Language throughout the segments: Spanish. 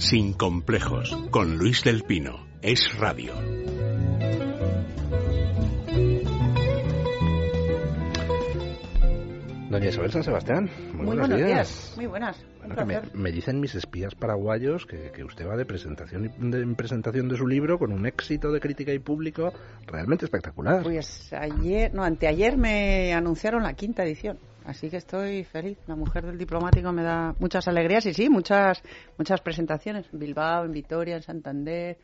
Sin complejos, con Luis del Pino. Es radio. Doña Isabel San Sebastián, muy, Muy buenos, buenos días. días. Muy buenas. Bueno, que me, dicen mis espías paraguayos que, que usted va de presentación y- de, en presentación de su libro con un éxito de crítica y público realmente espectacular. Pues ayer, no, anteayer me anunciaron la quinta edición. Así que estoy feliz. La mujer del diplomático me da muchas alegrías y sí, muchas, muchas presentaciones. En Bilbao, en Vitoria, en Santander.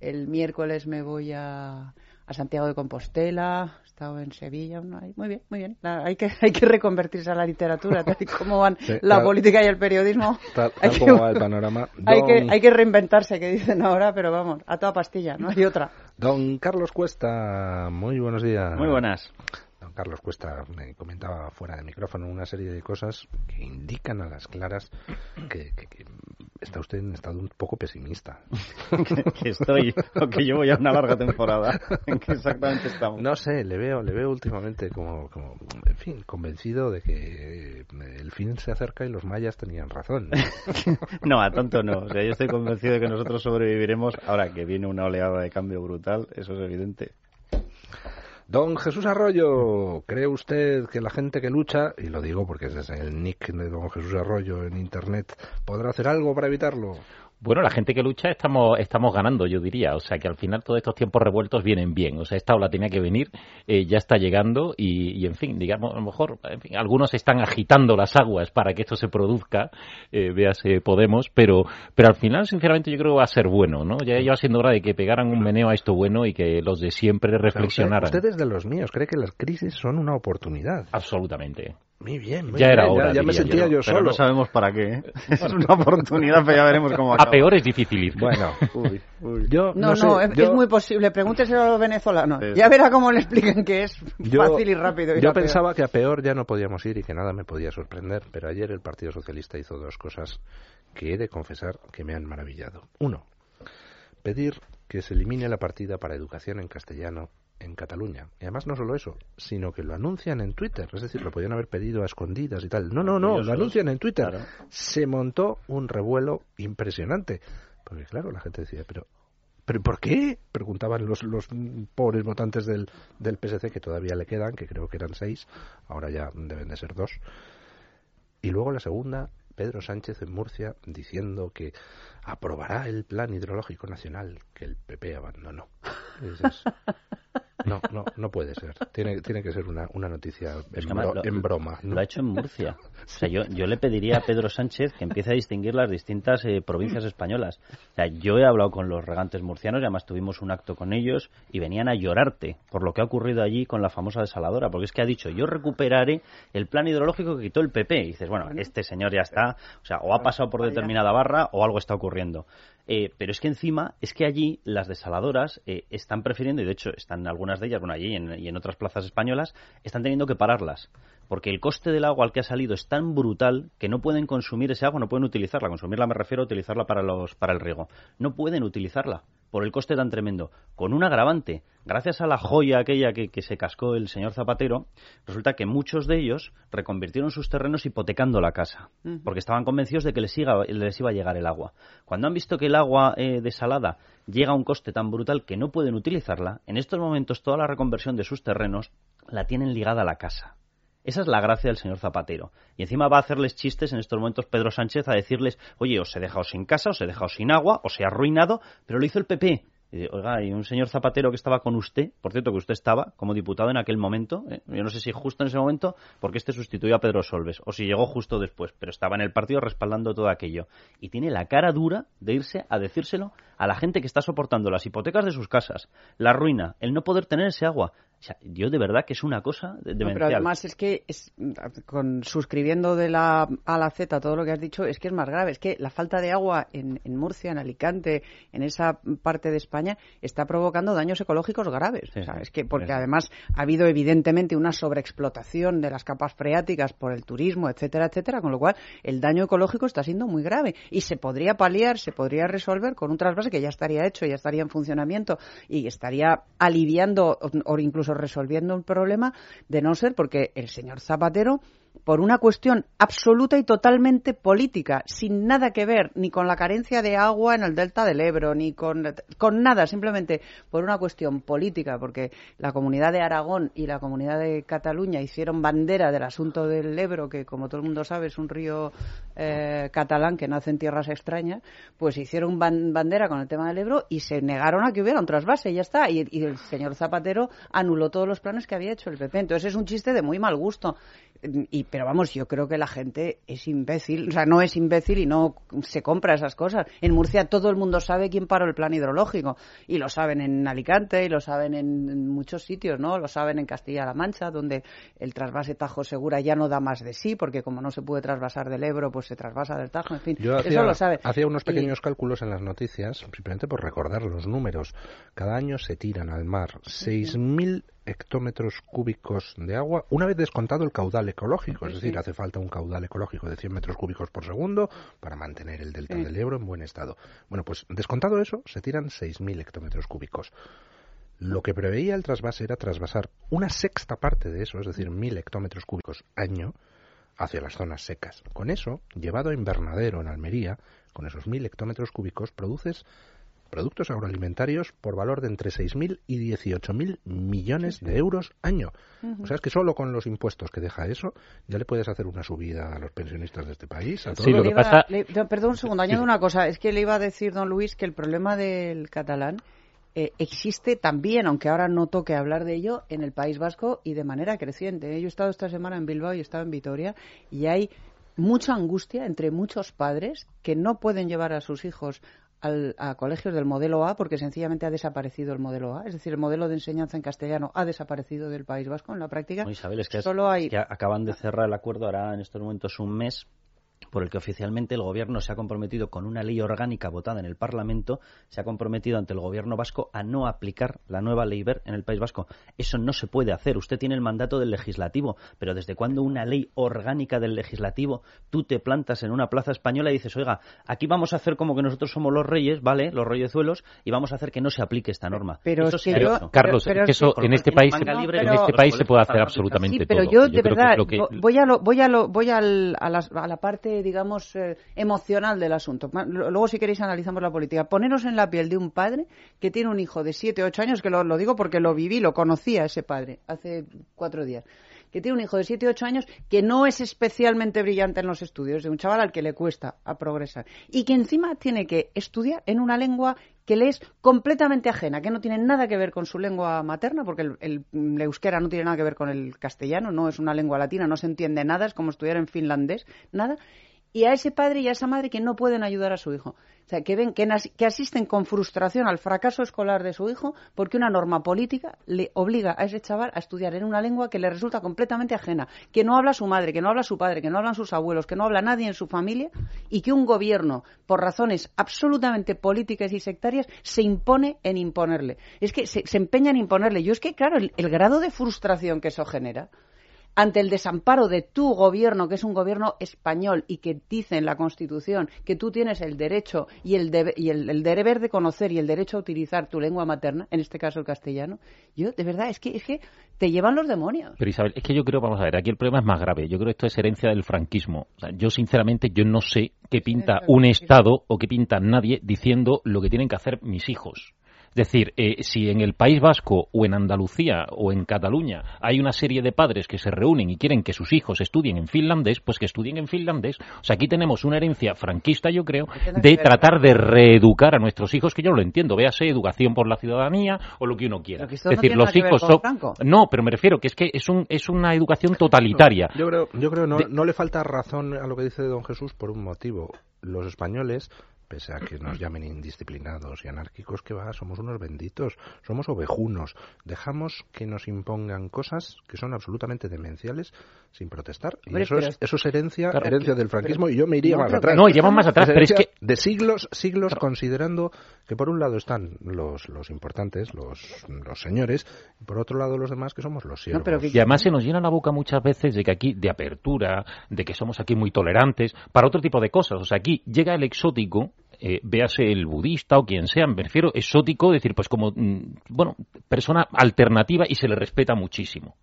El miércoles me voy a, a Santiago de Compostela. He estado en Sevilla. no, Muy bien, muy bien. La- hay, que, hay que reconvertirse a la literatura. Tal y como van Sí, la política y el periodismo. Tal, hay que- va el panorama. Hay que, hay que reinventarse, que dicen ahora, pero vamos, a toda pastilla, no hay otra. don Carlos Cuesta, muy buenos días. Muy buenas. Carlos Cuesta me comentaba fuera de micrófono una serie de cosas que indican a las claras que, que- que está usted en estado un poco pesimista. que, que estoy, o que llevo ya una larga temporada. ¿En qué exactamente estamos? No sé, le veo, le veo últimamente como, como, en fin, convencido de que eh, el fin se acerca y los mayas tenían razón. No, a tanto no. O sea, yo estoy convencido de que nosotros sobreviviremos ahora que viene una oleada de cambio brutal. Eso es evidente. Don Jesús Arroyo, ¿cree usted que la gente que lucha, y lo digo porque es el nick de Don Jesús Arroyo en Internet, podrá hacer algo para evitarlo? Bueno, la gente que lucha estamos, estamos ganando, yo diría. O sea, que al final todos estos tiempos revueltos vienen bien. O sea, esta ola tenía que venir, eh, ya está llegando y, y, en fin, digamos, a lo mejor, en fin, algunos están agitando las aguas para que esto se produzca, eh, véase Podemos, pero, pero al final, sinceramente, yo creo que va a ser bueno, ¿no? Ya lleva siendo hora de que pegaran un meneo a esto bueno y que los de siempre reflexionaran. Usted, usted es de los míos, cree que las crisis son una oportunidad. Absolutamente. Muy bien, muy Ya era bien, hora, Ya, ya me sentía yo. yo, Pero solo. no sabemos para qué. ¿eh? Es una oportunidad, pero ya veremos cómo acaba. A peor es difícil ir. Bueno, Uy, uy. yo No, no, sé, es, yo- es muy posible. Pregúnteselo a los venezolanos. Sí. Ya verá cómo le explican que es Yo- fácil y rápido. ir Yo a peor. pensaba que a peor ya no podíamos ir y que nada me podía sorprender, pero ayer el Partido Socialista hizo dos cosas que he de confesar que me han maravillado. Uno, pedir que se elimine la partida para educación en castellano en Cataluña. Y además no solo eso, sino que lo anuncian en Twitter. Es decir, lo podían haber pedido a escondidas y tal. No, no, no, lo anuncian en Twitter. Claro. Se montó un revuelo impresionante. Porque claro, la gente decía, pero ¿Pero por qué? Preguntaban los, los pobres votantes del, del PSC, que todavía le quedan, que creo que eran seis, ahora ya deben de ser dos. Y luego la segunda, Pedro Sánchez en Murcia, diciendo que aprobará el plan hidrológico nacional que el PP abandonó. Y dices, no, no, no puede ser. Tiene, tiene que ser una, una noticia bro- lo- en broma. ¿no? Lo ha hecho en Murcia. O sea, yo, yo le pediría a Pedro Sánchez que empiece a distinguir las distintas eh, provincias españolas. O sea, yo he hablado con los regantes murcianos y además tuvimos un acto con ellos y venían a llorarte por lo que ha ocurrido allí con la famosa desaladora. Porque es que ha dicho, yo recuperaré el plan hidrológico que quitó el PP. Y dices, bueno, este señor ya está. O sea, o ha pasado por determinada barra o algo está ocurriendo. Eh, pero es que encima, es que allí las desaladoras eh, están prefiriendo, y de hecho están algunas de ellas, bueno, allí en, y en otras plazas españolas, están teniendo que pararlas. Porque el coste del agua al que ha salido es tan brutal que no pueden consumir ese agua, no pueden utilizarla. Consumirla me refiero a utilizarla para, los, para el riego. No pueden utilizarla por el coste tan tremendo. Con un agravante, gracias a la joya aquella que, que se cascó el señor Zapatero, resulta que muchos de ellos reconvirtieron sus terrenos hipotecando la casa, porque estaban convencidos de que les, iba- les iba a llegar el agua. Cuando han visto que el agua eh, desalada llega a un coste tan brutal que no pueden utilizarla, en estos momentos toda la reconversión de sus terrenos la tienen ligada a la casa. Esa es la gracia del señor Zapatero. Y encima va a hacerles chistes en estos momentos Pedro Sánchez a decirles, oye, os he dejado sin casa, os he dejado sin agua, os he arruinado, pero lo hizo el PP. Y Oiga, y un señor Zapatero que estaba con usted, por cierto que usted estaba como diputado en aquel momento, ¿eh? yo no sé si justo en ese momento, porque este sustituyó a Pedro Solves, o si llegó justo después, pero estaba en el partido respaldando todo aquello. Y tiene la cara dura de irse a decírselo a la gente que está soportando las hipotecas de sus casas, la ruina, el no poder tener ese agua. O sea, yo de verdad que es una cosa de- No, pero además es que, es, con, suscribiendo de la A a la Z todo lo que has dicho, es que es más grave. Es que la falta de agua en, en Murcia, en Alicante, en esa parte de España, está provocando daños ecológicos graves. Sí, O sea, sí. es que porque Sí, además ha habido evidentemente una sobreexplotación de las capas freáticas por el turismo, etcétera, etcétera, con lo cual el daño ecológico está siendo muy grave y se podría paliar, se podría resolver con un trasvase que ya estaría hecho, ya estaría en funcionamiento y estaría aliviando o incluso resolviendo un problema de no ser porque el señor Zapatero por una cuestión absoluta y totalmente política, sin nada que ver ni con la carencia de agua en el delta del Ebro, ni con, nada, simplemente por una cuestión política, porque la comunidad de Aragón y la comunidad de Cataluña hicieron bandera del asunto del Ebro, que como todo el mundo sabe es un río eh, catalán que nace en tierras extrañas, pues hicieron bandera con el tema del Ebro y se negaron a que hubiera un trasvase y ya está. Y, y el señor Zapatero anuló todos los planes que había hecho el PP. Entonces es un chiste de muy mal gusto. Y, pero vamos, yo creo que la gente es imbécil, o sea, no es imbécil y no se compra esas cosas. En Murcia todo el mundo sabe quién paró el plan hidrológico y lo saben en Alicante y lo saben en, muchos sitios, ¿no? Lo saben en Castilla-La Mancha, donde el trasvase Tajo Segura ya no da más de sí, porque como no se puede trasvasar del Ebro, pues se trasvasa del Tajo, en fin, yo hacía, eso lo sabe. Hacía unos pequeños cálculos en las noticias, simplemente por recordar los números. Cada año se tiran al mar 6.000 hectómetros cúbicos de agua, una vez descontado el caudal ecológico, es decir, hace falta un caudal ecológico de 100 metros cúbicos por segundo para mantener el delta del Ebro en buen estado. Bueno, pues descontado eso, se tiran 6.000 hectómetros cúbicos. Lo que preveía el trasvase era trasvasar una sexta parte de eso, es decir, 1.000 hectómetros cúbicos año, hacia las zonas secas. Con eso, llevado a invernadero en Almería, con esos 1.000 hectómetros cúbicos, produces productos agroalimentarios por valor de entre 6.000 y 18.000 millones de euros año. O sea, es que solo con los impuestos que deja eso, ya le puedes hacer una subida a los pensionistas de este país. A Sí, lo que pasa... perdón un segundo, añado una cosa. Es que le iba a decir, don Luis, que el problema del catalán eh, existe también, aunque ahora no toque hablar de ello, en el País Vasco y de manera creciente. Yo he estado esta semana en Bilbao y he estado en Vitoria y hay mucha angustia entre muchos padres que no pueden llevar a sus hijos a colegios del modelo A porque sencillamente ha desaparecido el modelo A. Es decir, el modelo de enseñanza en castellano ha desaparecido del País Vasco en la práctica. Isabel, es que, solo hay... que acaban de cerrar el acuerdo ahora en estos momentos un mes por el que oficialmente el Gobierno se ha comprometido con una ley orgánica votada en el Parlamento, se ha comprometido ante el Gobierno vasco a no aplicar la nueva ley BER en el País Vasco. Eso no se puede hacer. Usted tiene el mandato del legislativo, pero ¿desde cuándo una ley orgánica del legislativo tú te plantas en una plaza española y dices, oiga, aquí vamos a hacer como que nosotros somos los reyes, ¿vale? Los reyezuelos, y vamos a hacer que no se aplique esta norma. Pero, eso Carlos, que eso en este país, en este país se puede hacer absolutamente sí, pero yo, de verdad, voy a voy a voy a la parte digamos, eh, emocional del asunto. Luego, si queréis, analizamos la política. Poneros en la piel de un padre que tiene un hijo de 7, 8 años, que lo, lo digo porque lo viví, lo conocía ese padre hace cuatro días que tiene un hijo de 7 8 años que no es especialmente brillante en los estudios, de un chaval al que le cuesta a progresar y que encima tiene que estudiar en una lengua que le es completamente ajena, que no tiene nada que ver con su lengua materna, porque el, el, euskera no tiene nada que ver con el castellano, no es una lengua latina, no se entiende nada, es como estudiar en finlandés, nada y a ese padre y a esa madre que no pueden ayudar a su hijo. O sea, que ven que, asisten con frustración al fracaso escolar de su hijo porque una norma política le obliga a ese chaval a estudiar en una lengua que le resulta completamente ajena, que no habla su madre, que no habla su padre, que no hablan sus abuelos, que no habla nadie en su familia y que un gobierno, por razones absolutamente políticas y sectarias, se impone en imponerle. Es que se, empeña en imponerle. Yo es que, claro, el grado de frustración que eso genera ante el desamparo de tu gobierno, que es un gobierno español y que dice en la Constitución que tú tienes el derecho y el, y el, deber de conocer y el derecho a utilizar tu lengua materna, en este caso el castellano, yo de verdad es que, es que te llevan los demonios. Pero Isabel, es que yo creo, vamos a ver, aquí el problema es más grave. Yo creo que esto es herencia del franquismo. yo sinceramente yo no sé qué pinta un Estado o qué pinta nadie diciendo lo que tienen que hacer mis hijos. Es decir, eh, si en el País Vasco o en Andalucía o en Cataluña hay una serie de padres que se reúnen y quieren que sus hijos estudien en finlandés, pues que estudien en finlandés. O sea, aquí tenemos una herencia franquista, yo creo, de tratar de reeducar a nuestros hijos, que yo no lo entiendo, véase educación por la ciudadanía o lo que uno quiera. es decir, los hijos son... No, pero me refiero que es que es, un, es una educación totalitaria. yo creo, yo creo no, no le falta razón a lo que dice don Jesús por un motivo. Los españoles pese a que nos llamen indisciplinados y anárquicos, que va, somos unos benditos, somos ovejunos, dejamos que nos impongan cosas que son absolutamente demenciales sin protestar. Y eso, es, eso es herencia, herencia del franquismo y yo me iría más atrás. No, llevamos más atrás, pero es que... De siglos, siglos considerando que por un lado están los, los importantes, los, los señores, y por otro lado los demás que somos los siervos. Y además se nos llena la boca muchas veces de que aquí, de apertura, de que somos aquí muy tolerantes, para otro tipo de cosas. O sea, aquí llega el exótico eh, véase el budista o quien sea, me refiero exótico, decir, pues como, mm, bueno, persona alternativa y se le respeta muchísimo.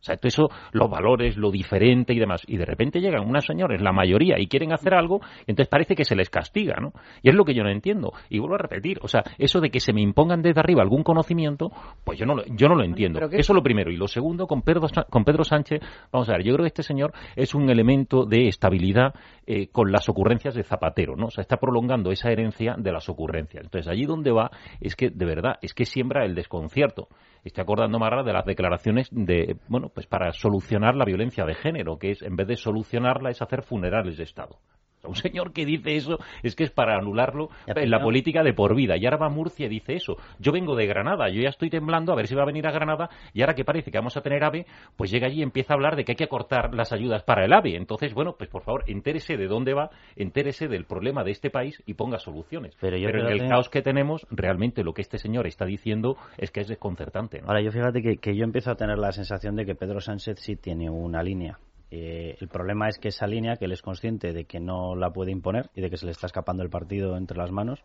O sea, todo eso, los valores, lo diferente y demás. Y de repente llegan unas señores, la mayoría, y quieren hacer algo, entonces parece que se les castiga, ¿no? Y es lo que yo no entiendo. Y vuelvo a repetir, o sea, eso de que se me impongan desde arriba algún conocimiento, pues yo no lo, yo no lo entiendo. Eso es lo primero. Y lo segundo, con Pedro, con Pedro Sánchez, vamos a ver, yo creo que este señor es un elemento de estabilidad eh, con las ocurrencias de Zapatero, ¿no? O sea, está prolongando esa herencia de las ocurrencias. Entonces, allí donde va es que, de verdad, es que siembra el desconcierto. Estoy acordando, Marra, de las declaraciones de, bueno, pues para solucionar la violencia de género, que es, en vez de solucionarla, es hacer funerales de Estado. Un señor que dice eso es que es para anularlo en la política de por vida. Y ahora va Murcia y dice eso. Yo vengo de Granada, yo ya estoy temblando a ver si va a venir a Granada y ahora que parece que vamos a tener AVE, pues llega allí y empieza a hablar de que hay que cortar las ayudas para el AVE. Entonces, bueno, pues por favor, entérese de dónde va, entérese del problema de este país y ponga soluciones. Pero, en el caos que tenemos, realmente lo que este señor está diciendo es que es desconcertante. Ahora, yo fíjate que, que yo empiezo a tener la sensación de que Pedro Sánchez sí tiene una línea eh, el problema es que esa línea, que él es consciente de que no la puede imponer y de que se le está escapando el partido entre las manos,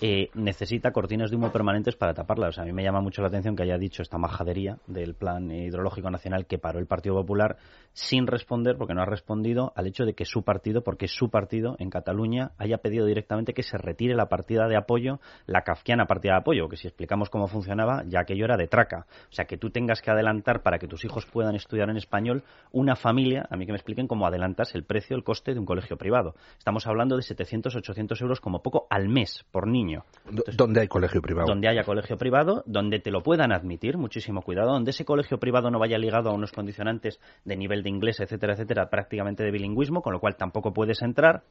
eh, necesita cortinas de humo permanentes para taparla. O sea, a mí me llama mucho la atención que haya dicho esta majadería del plan hidrológico nacional que paró el Partido Popular sin responder, porque no ha respondido al hecho de que su partido, porque su partido en Cataluña haya pedido directamente que se retire la partida de apoyo, la kafkiana partida de apoyo, que si explicamos cómo funcionaba, ya aquello era de traca. O sea, que tú tengas que adelantar para que tus hijos puedan estudiar en español una familia, a mí que me expliquen cómo adelantas el precio, el coste de un colegio privado. Estamos hablando de 700, 800 euros como poco al mes por niño donde hay colegio privado. Donde haya colegio privado, donde te lo puedan admitir, muchísimo cuidado, donde ese colegio privado no vaya ligado a unos condicionantes de nivel de inglés, etcétera, etcétera, prácticamente de bilingüismo, con lo cual tampoco puedes entrar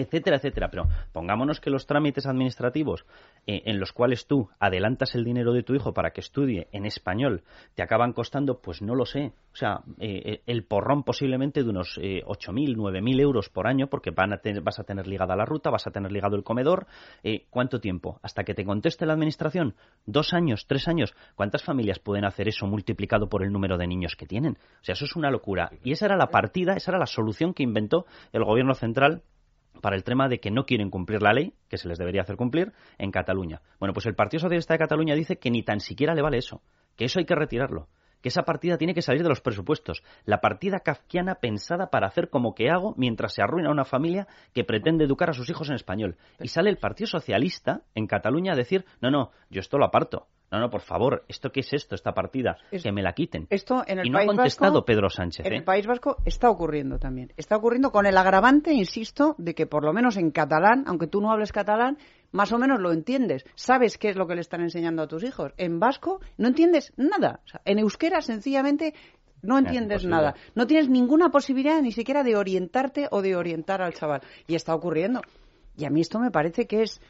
etcétera, etcétera. Pero pongámonos que los trámites administrativos eh, en los cuales tú adelantas el dinero de tu hijo para que estudie en español te acaban costando, pues no lo sé, o sea, eh, eh, el porrón posiblemente de unos eh, 8.000, 9.000 euros por año, porque van a vas a tener ligada la ruta, vas a tener ligado el comedor. ¿Cuánto tiempo? Hasta que te conteste la administración. ¿Dos años? ¿Tres años? ¿Cuántas familias pueden hacer eso multiplicado por el número de niños que tienen? O sea, eso es una locura. Y esa era la partida, esa era la solución que inventó el gobierno central para el tema de que no quieren cumplir la ley, que se les debería hacer cumplir, en Cataluña. Bueno, pues el Partido Socialista de Cataluña dice que ni tan siquiera le vale eso, que eso hay que retirarlo, que esa partida tiene que salir de los presupuestos. La partida kafkiana pensada para hacer como que hago mientras se arruina una familia que pretende educar a sus hijos en español. Y sale el Partido Socialista en Cataluña a decir, no, no, yo esto lo aparto. No, no, por favor, ¿esto qué es esto, esta partida? que me la quiten. Esto en el y no ha contestado Pedro Sánchez. En ¿eh? el País Vasco está ocurriendo también. Está ocurriendo con el agravante, insisto, de que por lo menos en catalán, aunque tú no hables catalán, más o menos lo entiendes. Sabes qué es lo que le están enseñando a tus hijos. En vasco no entiendes nada. en euskera, sencillamente, no entiendes nada. No tienes ninguna posibilidad ni siquiera de orientarte o de orientar al chaval. Y está ocurriendo. Y a mí esto me parece que es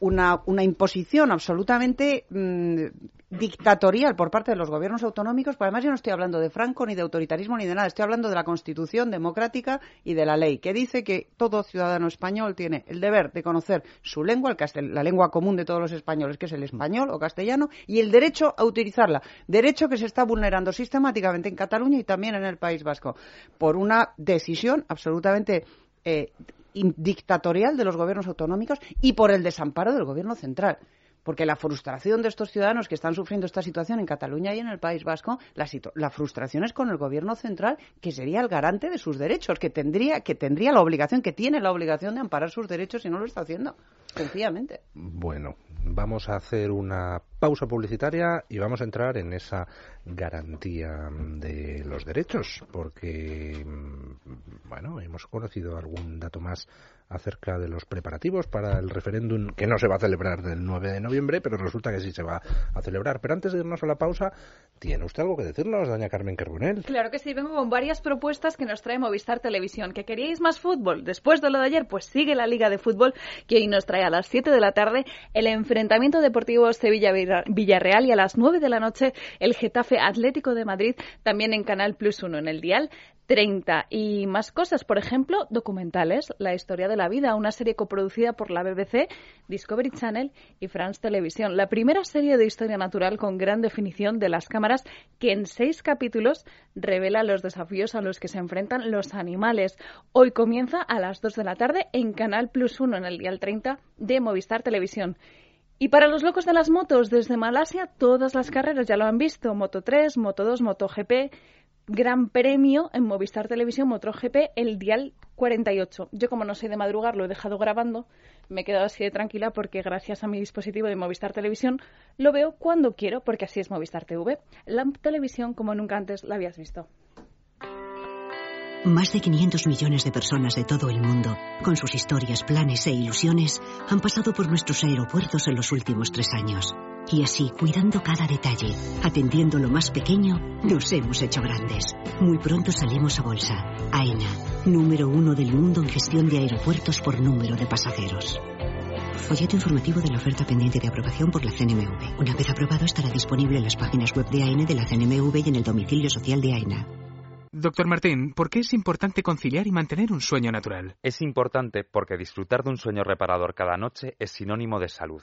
una, imposición absolutamente mm, dictatorial por parte de los gobiernos autonómicos, además yo no estoy hablando de Franco ni de autoritarismo ni de nada, estoy hablando de la Constitución democrática y de la ley, que dice que todo ciudadano español tiene el deber de conocer su lengua, el la lengua común de todos los españoles, que es el español o castellano, y el derecho a utilizarla, derecho que se está vulnerando sistemáticamente en Cataluña y también en el País Vasco, por una decisión absolutamente eh, dictatorial de los gobiernos autonómicos y por el desamparo del gobierno central. Porque la frustración de estos ciudadanos que están sufriendo esta situación en Cataluña y en el País Vasco, la, frustración es con el gobierno central, que sería el garante de sus derechos, que tendría, que tendría la obligación, que tiene la obligación de amparar sus derechos y no lo está haciendo, sencillamente. Bueno, vamos a hacer una pausa publicitaria y vamos a entrar en esa garantía de los derechos, porque, mm, bueno, hemos conocido algún dato más acerca de los preparativos para el referéndum que no se va a celebrar del 9 de noviembre, pero resulta que sí se va a celebrar. Pero antes de irnos a la pausa, ¿tiene usted algo que decirnos, doña Carmen Carbonell? Claro que sí, vengo con varias propuestas que nos trae Movistar Televisión. ¿Que queríais más fútbol? Después de lo de ayer, pues sigue la Liga de Fútbol que hoy nos trae a las 7 de la tarde el enfrentamiento deportivo Sevilla-Villarreal y a las 9 de la noche el Getafe Atlético de Madrid, también en Canal Plus 1 en el dial 30 y más cosas, por ejemplo, documentales, La historia de la vida, una serie coproducida por la BBC, Discovery Channel y France Televisión. La primera serie de historia natural con gran definición de las cámaras que en seis capítulos revela los desafíos a los que se enfrentan los animales. Hoy comienza a las 2 de la tarde en Canal Plus 1 en el día 30 de Movistar Televisión. Y para los locos de las motos, desde Malasia, todas las carreras ya lo han visto. Moto 3, Moto 2, Moto GP, Gran Premio en Movistar Televisión MotoGP, el Dial 48. Yo como no soy de madrugar, lo he dejado grabando, me he quedado así de tranquila porque gracias a mi dispositivo de Movistar Televisión lo veo cuando quiero, porque así es Movistar TV. La televisión como nunca antes la habías visto. Más de 500 millones de personas de todo el mundo, con sus historias, planes e ilusiones, han pasado por nuestros aeropuertos en los últimos tres años. Y así, cuidando cada detalle, atendiendo lo más pequeño, nos hemos hecho grandes. Muy pronto salimos a bolsa. AENA, número uno del mundo en gestión de aeropuertos por número de pasajeros. Folleto informativo de la oferta pendiente de aprobación por la CNMV. Una vez aprobado estará disponible en las páginas web de AENA de la CNMV y en el domicilio social de AENA. Doctor Martín, ¿por qué es importante conciliar y mantener un sueño natural? Es importante porque disfrutar de un sueño reparador cada noche es sinónimo de salud.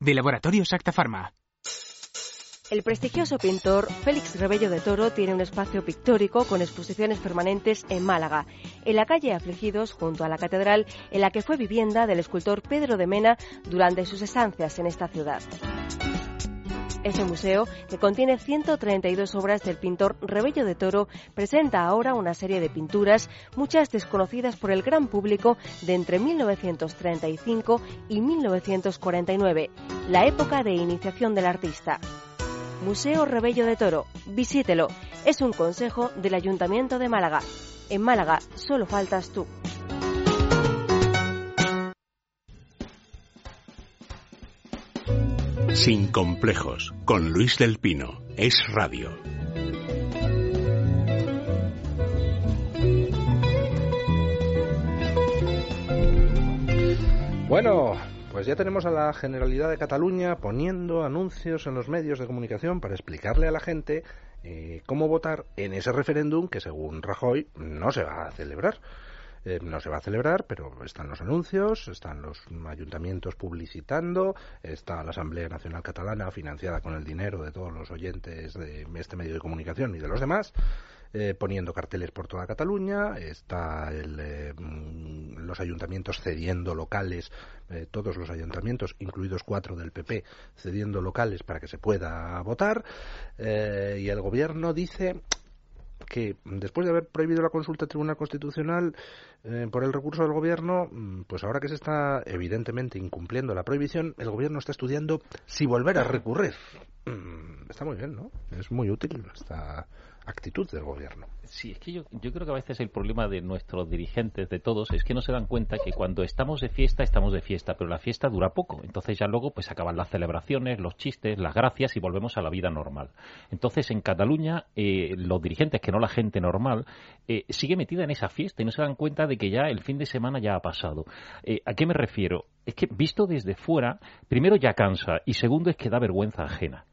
de Laboratorios Acta Pharma. El prestigioso pintor Félix Rebello de Toro tiene un espacio pictórico con exposiciones permanentes en Málaga, en la calle Afligidos, junto a la catedral, en la que fue vivienda del escultor Pedro de Mena durante sus estancias en esta ciudad. Este museo, que contiene 132 obras del pintor Rebello de Toro, presenta ahora una serie de pinturas, muchas desconocidas por el gran público, de entre 1935 y 1949, la época de iniciación del artista. Museo Rebello de Toro, visítelo. Es un consejo del Ayuntamiento de Málaga. En Málaga solo faltas tú. Sin complejos, con Luis del Pino. Es radio. Bueno, pues ya tenemos a la Generalidad de Cataluña poniendo anuncios en los medios de comunicación para explicarle a la gente eh, cómo votar en ese referéndum que según Rajoy no se va a celebrar. Eh, no se va a celebrar, pero están los anuncios, están los ayuntamientos publicitando, está la Asamblea Nacional Catalana financiada con el dinero de todos los oyentes de este medio de comunicación y de los demás. Eh, poniendo carteles por toda Cataluña, está el, eh, mm, los ayuntamientos cediendo locales, todos los ayuntamientos, incluidos cuatro del PP, cediendo locales para que se pueda votar, y el gobierno dice que después de haber prohibido la consulta al Tribunal Constitucional por el recurso del Gobierno, mm, pues ahora que se está evidentemente incumpliendo la prohibición, el Gobierno está estudiando si volver a recurrir. Mm, está muy bien, ¿no? Es muy útil esta actitud del gobierno. Sí, es que yo, yo creo que a veces el problema de nuestros dirigentes, de todos, es que no se dan cuenta que cuando estamos de fiesta, estamos de fiesta, pero la fiesta dura poco. Entonces ya luego pues acaban las celebraciones, los chistes, las gracias y volvemos a la vida normal. Entonces en Cataluña eh, los dirigentes, que no la gente normal, eh, sigue metida en esa fiesta y no se dan cuenta de que ya el fin de semana ya ha pasado. Eh, ¿A qué me refiero? Es que visto desde fuera, primero ya cansa y segundo es que da vergüenza ajena.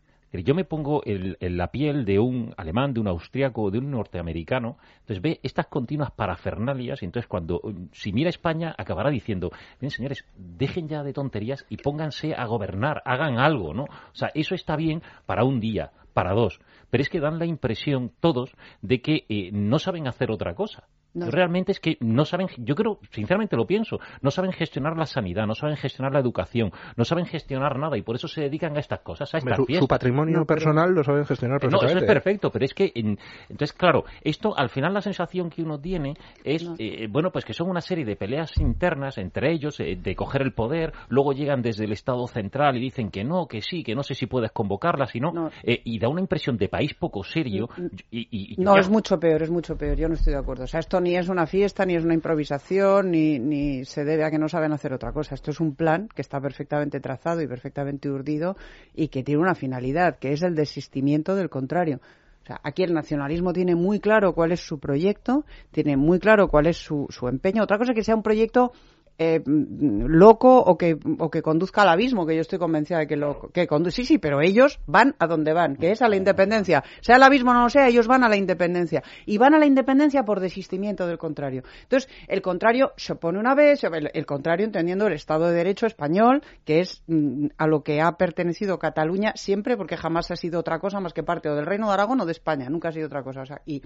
Yo me pongo en la piel de un alemán, de un austriaco, de un norteamericano, entonces ve estas continuas parafernalias y entonces cuando, si mira España, acabará diciendo, bien señores, dejen ya de tonterías y pónganse a gobernar, hagan algo, ¿no? O sea, eso está bien para un día, para dos, pero es que dan la impresión todos de que eh, no saben hacer otra cosa. Realmente es que no saben, yo creo, sinceramente lo pienso, no saben gestionar la sanidad, no saben gestionar la educación, no saben gestionar nada y por eso se dedican a estas cosas, a estas su, su patrimonio personal lo saben gestionar perfectamente. No, eso es perfecto, pero es que, entonces, claro, esto al final la sensación que uno tiene es, eh, bueno, pues que son una serie de peleas internas entre ellos, eh, de coger el poder, luego llegan desde el Estado central y dicen que no, que sí, que no sé si puedes convocarla, si no, eh, y da una impresión de país poco serio. Mm, mm. Y, no, es mucho peor, es mucho peor, yo no estoy de acuerdo. O sea, esto ni es una fiesta, ni es una improvisación, ni, se debe a que no saben hacer otra cosa. Esto es un plan que está perfectamente trazado y perfectamente urdido y que tiene una finalidad, que es el desistimiento del contrario. O sea, aquí el nacionalismo tiene muy claro cuál es su proyecto, tiene muy claro cuál es su, su empeño. Otra cosa es que sea un proyecto eh, loco o que, o que conduzca al abismo, que yo estoy convencida de que lo que conduce. Sí, sí, pero ellos van a donde van, que es a la independencia. Sea el abismo o no lo sea, ellos van a la independencia. Y van a la independencia por desistimiento del contrario. Entonces, el contrario se opone una vez, el, el contrario entendiendo el Estado de Derecho español, que es mm, a lo que ha pertenecido Cataluña siempre, porque jamás ha sido otra cosa más que parte o del Reino de Aragón o de España, nunca ha sido otra cosa. O sea, y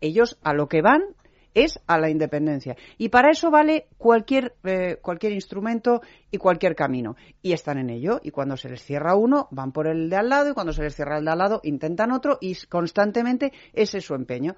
ellos a lo que van es a la independencia. Y para eso vale cualquier, eh, cualquier instrumento y cualquier camino. Y están en ello. Y cuando se les cierra uno, van por el de al lado. Y cuando se les cierra el de al lado, intentan otro. Y constantemente ese es su empeño.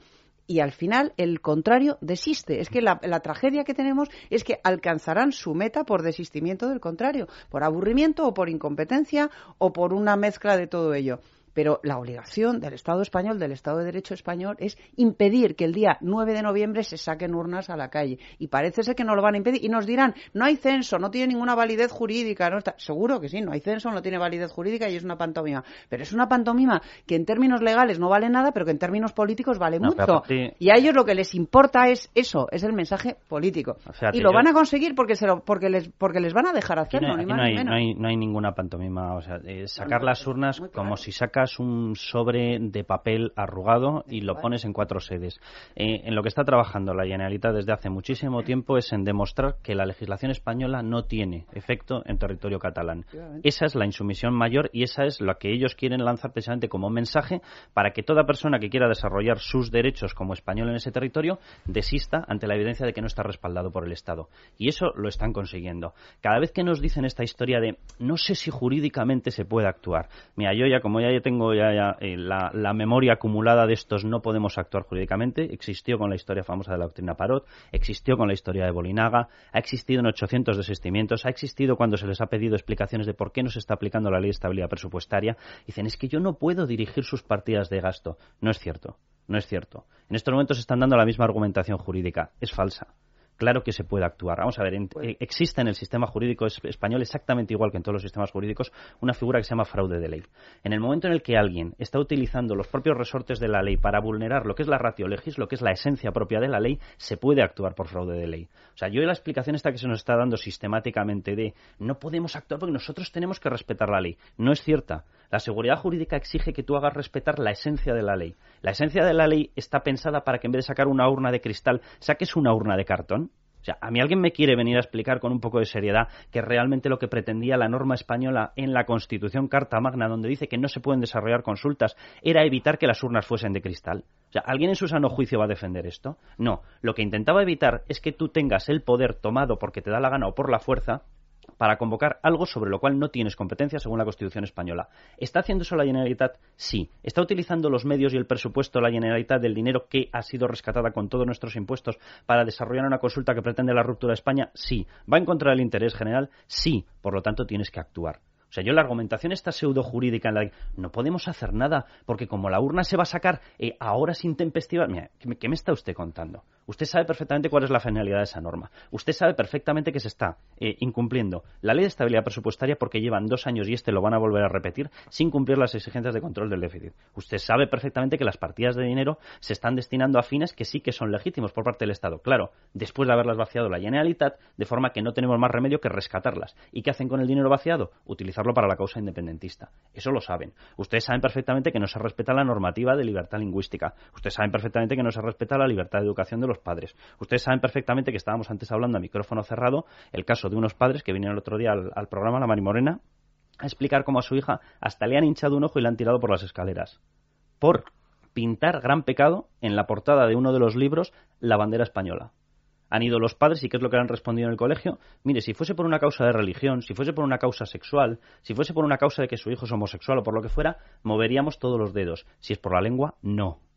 Y al final, el contrario desiste. Es que la, la tragedia que tenemos es que alcanzarán su meta por desistimiento del contrario. Por aburrimiento o por incompetencia o por una mezcla de todo ello. Pero la obligación del Estado español, del Estado de Derecho español, es impedir que el día 9 de noviembre se saquen urnas a la calle. Y parece ser que no lo van a impedir. Y nos dirán, no hay censo, no tiene ninguna validez jurídica. ¿no? Está... Seguro que sí, no hay censo, no tiene validez jurídica y es una pantomima. Pero es una pantomima que en términos legales no vale nada, pero que en términos políticos vale No, mucho. Y a ellos lo que les importa es eso, es el mensaje político. O sea, y lo yo- van a conseguir porque, se lo, porque, les, porque les van a dejar hacerlo, no, ni más no ni hay, menos. no hay- no hay ninguna pantomima. O sea, eh, sacar las urnas como si sacas un sobre de papel arrugado y lo pones en cuatro sedes. Eh, en lo que está trabajando la Generalitat desde hace muchísimo tiempo es en demostrar que la legislación española no tiene efecto en territorio catalán. Esa es la insumisión mayor y esa es la que ellos quieren lanzar precisamente como mensaje para que toda persona que quiera desarrollar sus derechos como español en ese territorio desista ante la evidencia de que no está respaldado por el Estado. Y eso lo están consiguiendo. Cada vez que nos dicen esta historia de no sé si jurídicamente se puede actuar. Mira, yo ya como ya tengo ya, ya, eh, la, la memoria acumulada de estos no podemos actuar jurídicamente, existió con la historia famosa de la doctrina Parot, existió con la historia de Bolinaga, ha existido en 800 desistimientos, ha existido cuando se les ha pedido explicaciones de por qué no se está aplicando la ley de estabilidad presupuestaria. Dicen, es que yo no puedo dirigir sus partidas de gasto. No es cierto, no es cierto. En estos momentos están dando la misma argumentación jurídica. Es falsa. Claro que se puede actuar. Vamos a ver, en- eh, existe en el sistema jurídico es- español exactamente igual que en todos los sistemas jurídicos una figura que se llama fraude de ley. En el momento en el que alguien está utilizando los propios resortes de la ley para vulnerar lo que es la ratio legis, lo que es la esencia propia de la ley, se puede actuar por fraude de ley. O sea, yo la explicación esta que se nos está dando sistemáticamente de no podemos actuar porque nosotros tenemos que respetar la ley, no es cierta. La seguridad jurídica exige que tú hagas respetar la esencia de la ley. La esencia de la ley está pensada para que en vez de sacar una urna de cristal, saques una urna de cartón. O sea, a mí alguien me quiere venir a explicar con un poco de seriedad que realmente lo que pretendía la norma española en la Constitución Carta Magna, donde dice que no se pueden desarrollar consultas, era evitar que las urnas fuesen de cristal. O sea, ¿alguien en su sano juicio va a defender esto? No. Lo que intentaba evitar es que tú tengas el poder tomado porque te da la gana o por la fuerza para convocar algo sobre lo cual no tienes competencia según la Constitución española. ¿Está haciendo eso la Generalitat? Sí. ¿Está utilizando los medios y el presupuesto la Generalitat del dinero que ha sido rescatada con todos nuestros impuestos para desarrollar una consulta que pretende la ruptura de España? Sí. ¿Va en contra del interés general? Sí. Por lo tanto, tienes que actuar. O sea, yo la argumentación esta pseudo jurídica en la que no podemos hacer nada porque como la urna se va a sacar eh, a horas intempestivas, mira, ¿qué me, está usted contando? Usted sabe perfectamente cuál es la finalidad de esa norma. Usted sabe perfectamente que se está eh, incumpliendo la ley de estabilidad presupuestaria porque llevan dos años y este lo van a volver a repetir sin cumplir las exigencias de control del déficit. Usted sabe perfectamente que las partidas de dinero se están destinando a fines que sí que son legítimos por parte del Estado. Claro, después de haberlas vaciado la Generalitat, de forma que no tenemos más remedio que rescatarlas. ¿Y qué hacen con el dinero vaciado? Utilizarlo para la causa independentista. Eso lo saben. Ustedes saben perfectamente que no se respeta la normativa de libertad lingüística. Ustedes saben perfectamente que no se respeta la libertad de educación de los padres. Ustedes saben perfectamente que estábamos antes hablando a micrófono cerrado el caso de unos padres que vinieron el otro día al, programa La Mari Morena a explicar cómo a su hija hasta le han hinchado un ojo y le han tirado por las escaleras. Por pintar gran pecado en la portada de uno de los libros la bandera española. Han ido los padres y qué es lo que han respondido en el colegio. Mire, si fuese por una causa de religión, si fuese por una causa sexual, si fuese por una causa de que su hijo es homosexual o por lo que fuera, moveríamos todos los dedos. Si es por la lengua, no.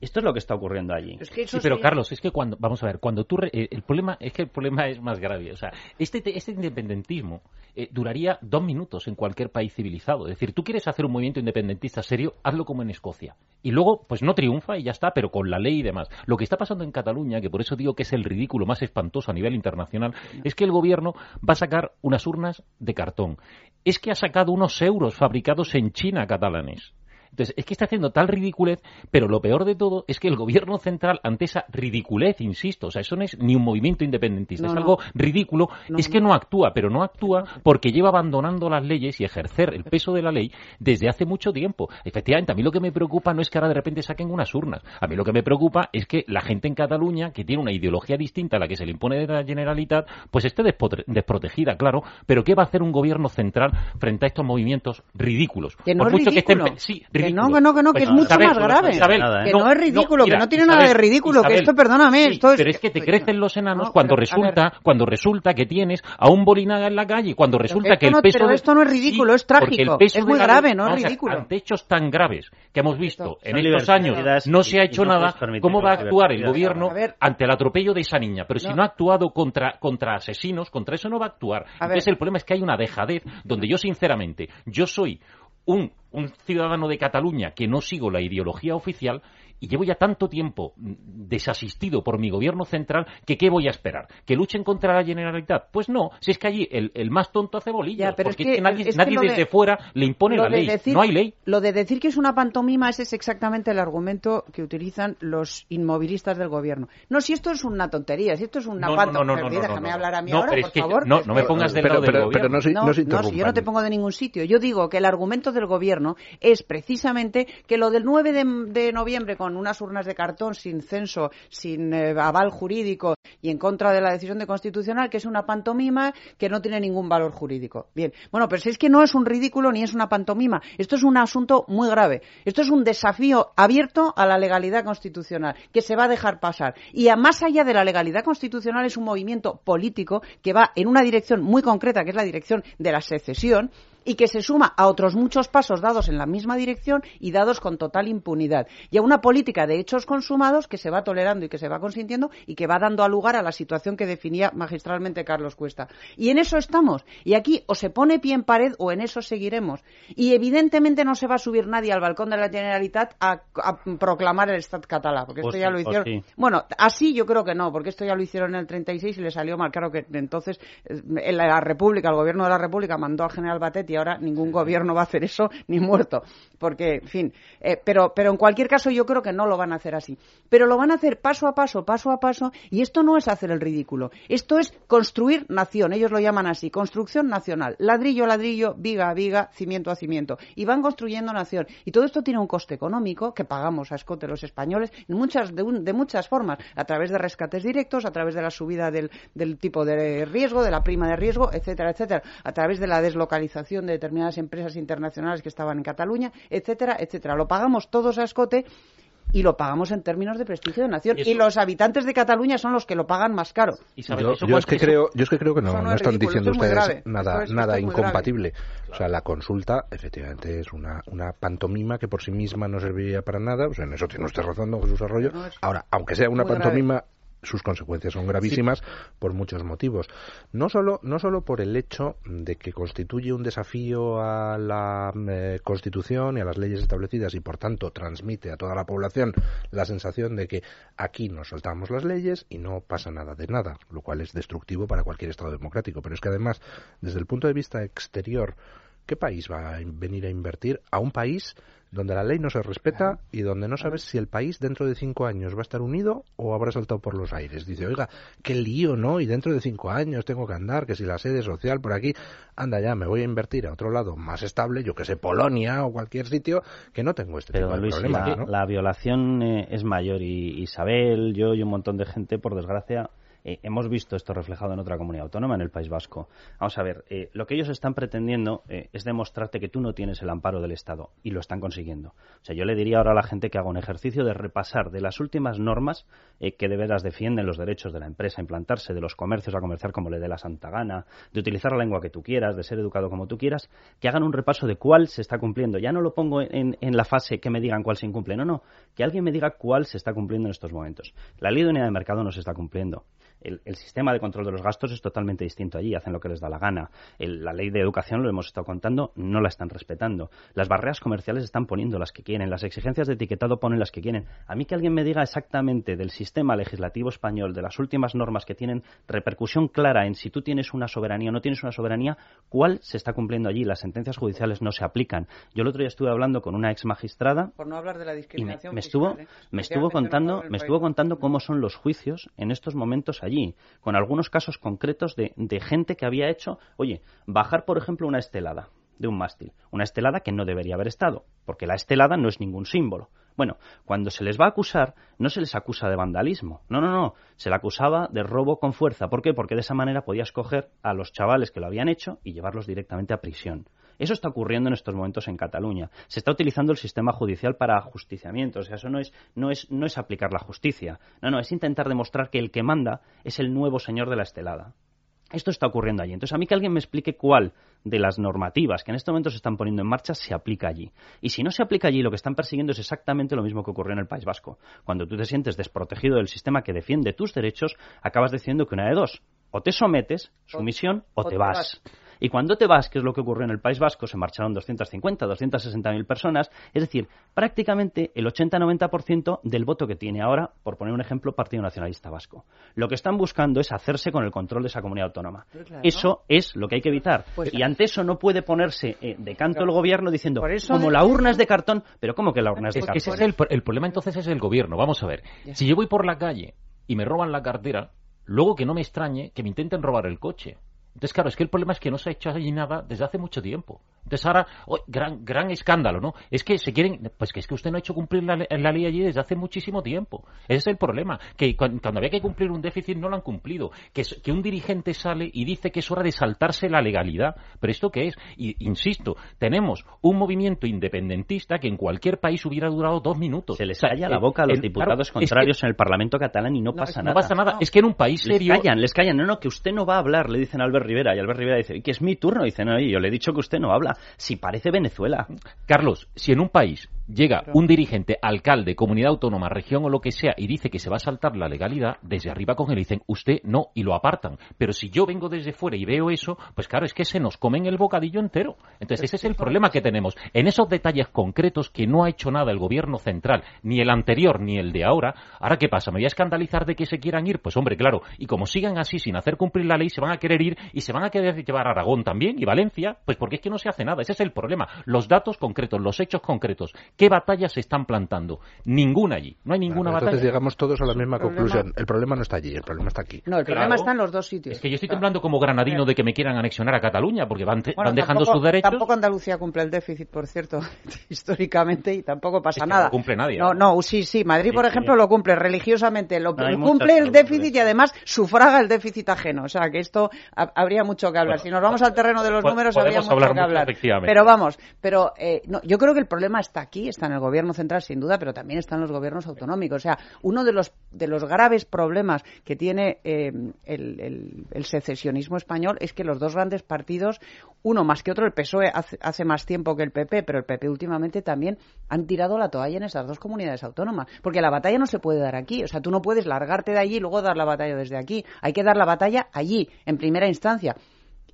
Esto es lo que está ocurriendo allí. Sí, pero Carlos, es que cuando, vamos a ver, cuando tú, re- eh, el problema es que el problema es más grave. O sea, este, te- este independentismo eh, duraría dos minutos en cualquier país civilizado. Es decir, tú quieres hacer un movimiento independentista serio, hazlo como en Escocia. Y luego, pues no triunfa y ya está, pero con la ley y demás. Lo que está pasando en Cataluña, que por eso digo que es el ridículo más espantoso a nivel internacional, es que el gobierno va a sacar unas urnas de cartón. Es que ha sacado unos euros fabricados en China catalanes. Entonces, es que está haciendo tal ridiculez, pero lo peor de todo es que el gobierno central, ante esa ridiculez, insisto, o sea, eso no es ni un movimiento independentista, No, es no. algo ridículo, No, es que no. actúa, pero no actúa porque lleva abandonando las leyes y ejercer el peso de la ley desde hace mucho tiempo. Efectivamente, a mí lo que me preocupa no es que ahora de repente saquen unas urnas, a mí lo que me preocupa es que la gente en Cataluña, que tiene una ideología distinta a la que se le impone de la Generalitat, pues esté desprotegida, claro, pero ¿qué va a hacer un gobierno central frente a estos movimientos ridículos? Que no Por es mucho que estén ridículo. Que no, que no, que no, que Pues, es mucho Isabel, más grave. Isabel, Nada, ¿eh? Que no es ridículo, que mira, no tiene nada de Isabel, ridículo, que Isabel, esto, perdóname, sí, esto es- Pero es que te crecen los enanos No, cuando resulta, cuando resulta que tienes a un bolinaga en la calle, cuando resulta que el no- peso pero esto no es ridículo, es trágico, es muy grave, no es ridículo. Ante hechos tan graves que hemos visto en estos años, no se ha hecho no nada. ¿Cómo va a actuar el gobierno ante el atropello de esa niña? Pero si No. no ha actuado contra, contra asesinos, contra eso no va a actuar. Entonces el problema es que hay una dejadez donde yo sinceramente, yo soy un, un ciudadano de Cataluña que no sigo la ideología oficial y llevo ya tanto tiempo mm, desasistido por mi gobierno central que ¿qué voy a esperar? ¿Que luchen contra la Generalitat? Pues no, si es que allí el, el más tonto hace bolillos, Ya, pero porque es es que- nadie, es que nadie lo de- desde fuera le impone la ley, decir- no hay ley. Lo de decir que es una pantomima ese es exactamente el argumento que utilizan los inmovilistas del gobierno. No, si esto es una tontería, si esto es una No, pantomima. no, no, no, no, déjame no. hablar a mí No, ahora, por favor. no, no me pongas del lado del pero- gobierno. no si yo no te pongo de ningún sitio. Yo digo que el argumento del gobierno es precisamente que lo del 9 de, de noviembre con unas urnas de cartón sin censo, sin eh, aval jurídico y en contra de la decisión de constitucional, que es una pantomima que no tiene ningún valor jurídico. Bien, bueno, pero si es que no es un ridículo ni es una pantomima. Esto es un asunto muy grave. Esto es un desafío abierto a la legalidad constitucional que se va a dejar pasar. Y a más allá de la legalidad constitucional es un movimiento político que va en una dirección muy concreta, que es la dirección de la secesión, y que se suma a otros muchos pasos dados en la misma dirección y dados con total impunidad. Y a una política de hechos consumados que se va tolerando y que se va consintiendo y que va dando a lugar a la situación que definía magistralmente Carlos Cuesta. Y en eso estamos. Y aquí o se pone pie en pared o en eso seguiremos. Y evidentemente no se va a subir nadie al balcón de la Generalitat a, a proclamar el Estat catalá, porque esto ya lo hicieron. sí. Bueno, así yo creo que no, porque esto ya lo hicieron en el 36 y le salió mal. Claro que entonces eh, en la República, el gobierno de la República mandó al general Batet y ahora ningún gobierno va a hacer eso ni muerto. Porque, en fin, eh, pero, pero en cualquier caso yo creo que no lo van a hacer así. Pero lo van a hacer paso a paso, paso a paso, y esto no es hacer el ridículo. Esto es construir nación, ellos lo llaman así, construcción nacional. Ladrillo a ladrillo, viga a viga, cimiento a cimiento. Y van construyendo nación. Y todo esto tiene un coste económico que pagamos a escote los españoles en muchas, de, un- de muchas formas, a través de rescates directos, a través de la subida del, del tipo de riesgo, de la prima de riesgo, etcétera, etcétera, a través de la deslocalización de determinadas empresas internacionales que estaban en Cataluña, etcétera, etcétera. Lo pagamos todos a escote y lo pagamos en términos de prestigio de nación. Y eso- Y los habitantes de Cataluña son los que lo pagan más caro. Yo, eso yo es que creo, yo es que creo que no, no no es están ridículo, diciendo es ustedes grave. nada, es- nada incompatible. O sea, la consulta efectivamente es una, una pantomima que por sí misma no serviría para nada. O sea, en eso tiene usted razón, don Jesús Arroyo. No, Ahora, aunque sea una grave. Sus consecuencias son gravísimas por muchos motivos. No solo, no solo por el hecho de que constituye un desafío a la eh, Constitución y a las leyes establecidas y por tanto transmite a toda la población la sensación de que aquí nos soltamos las leyes y no pasa nada de nada, lo cual es destructivo para cualquier Estado democrático. Pero es que además, desde el punto de vista exterior, ¿qué país va a venir a invertir a un país donde la ley no se respeta y donde no sabes si el país dentro de cinco años va a estar unido o habrá saltado por los aires. Dice, oiga, qué lío, ¿no? Y dentro de cinco años tengo que andar, que si la sede social por aquí, anda ya, me voy a invertir a otro lado más estable, yo que sé, Polonia o cualquier sitio, que no tengo este Pero tipo de Luis, problemas, la, ¿no? la violación eh, es mayor y Isabel, yo y un montón de gente, por desgracia, eh, hemos visto esto reflejado en otra comunidad autónoma, en el País Vasco. Vamos a ver, eh, lo que ellos están pretendiendo eh, es demostrarte que tú no tienes el amparo del Estado y lo están consiguiendo. O sea, yo le diría ahora a la gente que haga un ejercicio de repasar de las últimas normas que de veras defienden los derechos de la empresa a implantarse, de los comercios a comerciar como le dé la santa gana, de utilizar la lengua que tú quieras, de ser educado como tú quieras, que hagan un repaso de cuál se está cumpliendo. Ya no lo pongo en, en la fase que me digan cuál se incumple, no, no, que alguien me diga cuál se está cumpliendo en estos momentos. La ley de unidad de mercado no se está cumpliendo. El, sistema de control de los gastos es totalmente distinto allí, hacen lo que les da la gana. la ley de educación, lo hemos estado contando, no la están respetando. Las barreras comerciales están poniendo las que quieren, las exigencias de etiquetado ponen las que quieren. A mí que alguien me diga exactamente del sistema legislativo español, de las últimas normas que tienen repercusión clara en si tú tienes una soberanía o no tienes una soberanía, cuál se está cumpliendo allí. Las sentencias judiciales no se aplican. Yo el otro día estuve hablando con una ex magistrada. Por no hablar de la discriminación. Y me, estuvo, ¿eh? me estuvo contando, me estuvo contando cómo son los juicios en estos momentos allí, con algunos casos concretos de, gente que había hecho, oye, bajar, por ejemplo, una estelada de un mástil. Una estelada que no debería haber estado, porque la estelada no es ningún símbolo. Bueno, cuando se les va a acusar, no se les acusa de vandalismo. No, no, no. Se le acusaba de robo con fuerza. ¿Por qué? Porque de esa manera podías coger a los chavales que lo habían hecho y llevarlos directamente a prisión. Eso está ocurriendo en estos momentos en Cataluña. Se está utilizando el sistema judicial para ajusticiamiento. O sea, eso no es, no es, no es aplicar la justicia. No, no, es intentar demostrar que el que manda es el nuevo señor de la estelada. Esto está ocurriendo allí. Entonces, a mí que alguien me explique cuál de las normativas que en este momento se están poniendo en marcha se aplica allí. Y si no se aplica allí, lo que están persiguiendo es exactamente lo mismo que ocurrió en el País Vasco. Cuando tú te sientes desprotegido del sistema que defiende tus derechos, acabas diciendo que una de dos. O te sometes, sumisión, o, te, vas. Y cuando te vas, que es lo que ocurrió en el País Vasco, se marcharon 250, 260 mil personas, es decir, prácticamente el 80-90% del voto que tiene ahora, por poner un ejemplo, Partido Nacionalista Vasco. Lo que están buscando es hacerse con el control de esa comunidad autónoma. Eso es lo que hay que evitar. Pues y ante eso no puede ponerse eh, de canto el gobierno diciendo, como la urna es de cartón, pero ¿cómo que la urna es de cartón? es el, problema entonces es el gobierno. Vamos a ver. Si yo voy por la calle y me roban la cartera, luego que no me extrañe que me intenten robar el coche. Entonces, claro, es que el problema es que no se ha hecho allí nada desde hace mucho tiempo. Entonces ahora, oh, gran, gran escándalo, ¿no? Es que se quieren, pues que es que usted no ha hecho cumplir la, ley allí desde hace muchísimo tiempo. Ese es el problema, que cuando, había que cumplir un déficit no lo han cumplido. Que, que un dirigente sale y dice que es hora de saltarse la legalidad. ¿Pero esto qué es? Y, insisto, tenemos un movimiento independentista que en cualquier país hubiera durado dos minutos. Se les calla la boca a los diputados contrarios en el Parlamento catalán y no, pasa nada. No pasa nada. Es que en un país serio... Les callan, les callan. No, no, que usted no va a hablar, le dicen a Albert Rivera. Y Albert Rivera dice, que es mi turno. Dice, no, yo le he dicho que usted no habla si parece Venezuela. Carlos, si en un país llega un dirigente, alcalde, comunidad autónoma, región o lo que sea y dice que se va a saltar la legalidad, desde arriba con él dicen usted no y lo apartan. Pero si yo vengo desde fuera y veo eso, pues claro, es que se nos comen el bocadillo entero. Entonces ese es el problema que tenemos. En esos detalles concretos que no ha hecho nada el gobierno central, ni el anterior ni el de ahora, ahora qué pasa, me voy a escandalizar de que se quieran ir, pues hombre, claro, y como sigan así sin hacer cumplir la ley, se van a querer ir y se van a querer llevar a Aragón también y Valencia, pues porque es que no se hace nada, ese es el problema. Los datos concretos, los hechos concretos, ¿qué batallas se están plantando? Ninguna allí, no hay ninguna batalla. Entonces llegamos todos a la misma conclusión, el problema no está allí, el problema está aquí. No, el problema está en los dos sitios. Es que yo estoy temblando como granadino de que me quieran anexionar a Cataluña, porque van, dejando sus derechos. Tampoco Andalucía cumple el déficit, por cierto, históricamente, y tampoco pasa nada. No cumple nadie. No, no, sí, sí, Madrid, por ejemplo, lo cumple religiosamente, lo cumple el déficit y además sufraga el déficit ajeno. O sea, que esto habría mucho que hablar. si nos vamos al terreno de los números, habría mucho que hablar. Pero vamos, pero eh, no, yo creo que el problema está aquí, está en el gobierno central, sin duda, pero también está en los gobiernos autonómicos. O sea, uno de los, de los graves problemas que tiene eh, el, el, secesionismo español es que los dos grandes partidos, uno más que otro, el PSOE hace, hace más tiempo que el PP, pero el PP últimamente también han tirado la toalla en esas dos comunidades autónomas. Porque la batalla no se puede dar aquí. O sea, tú no puedes largarte de allí y luego dar la batalla desde aquí. Hay que dar la batalla allí, en primera instancia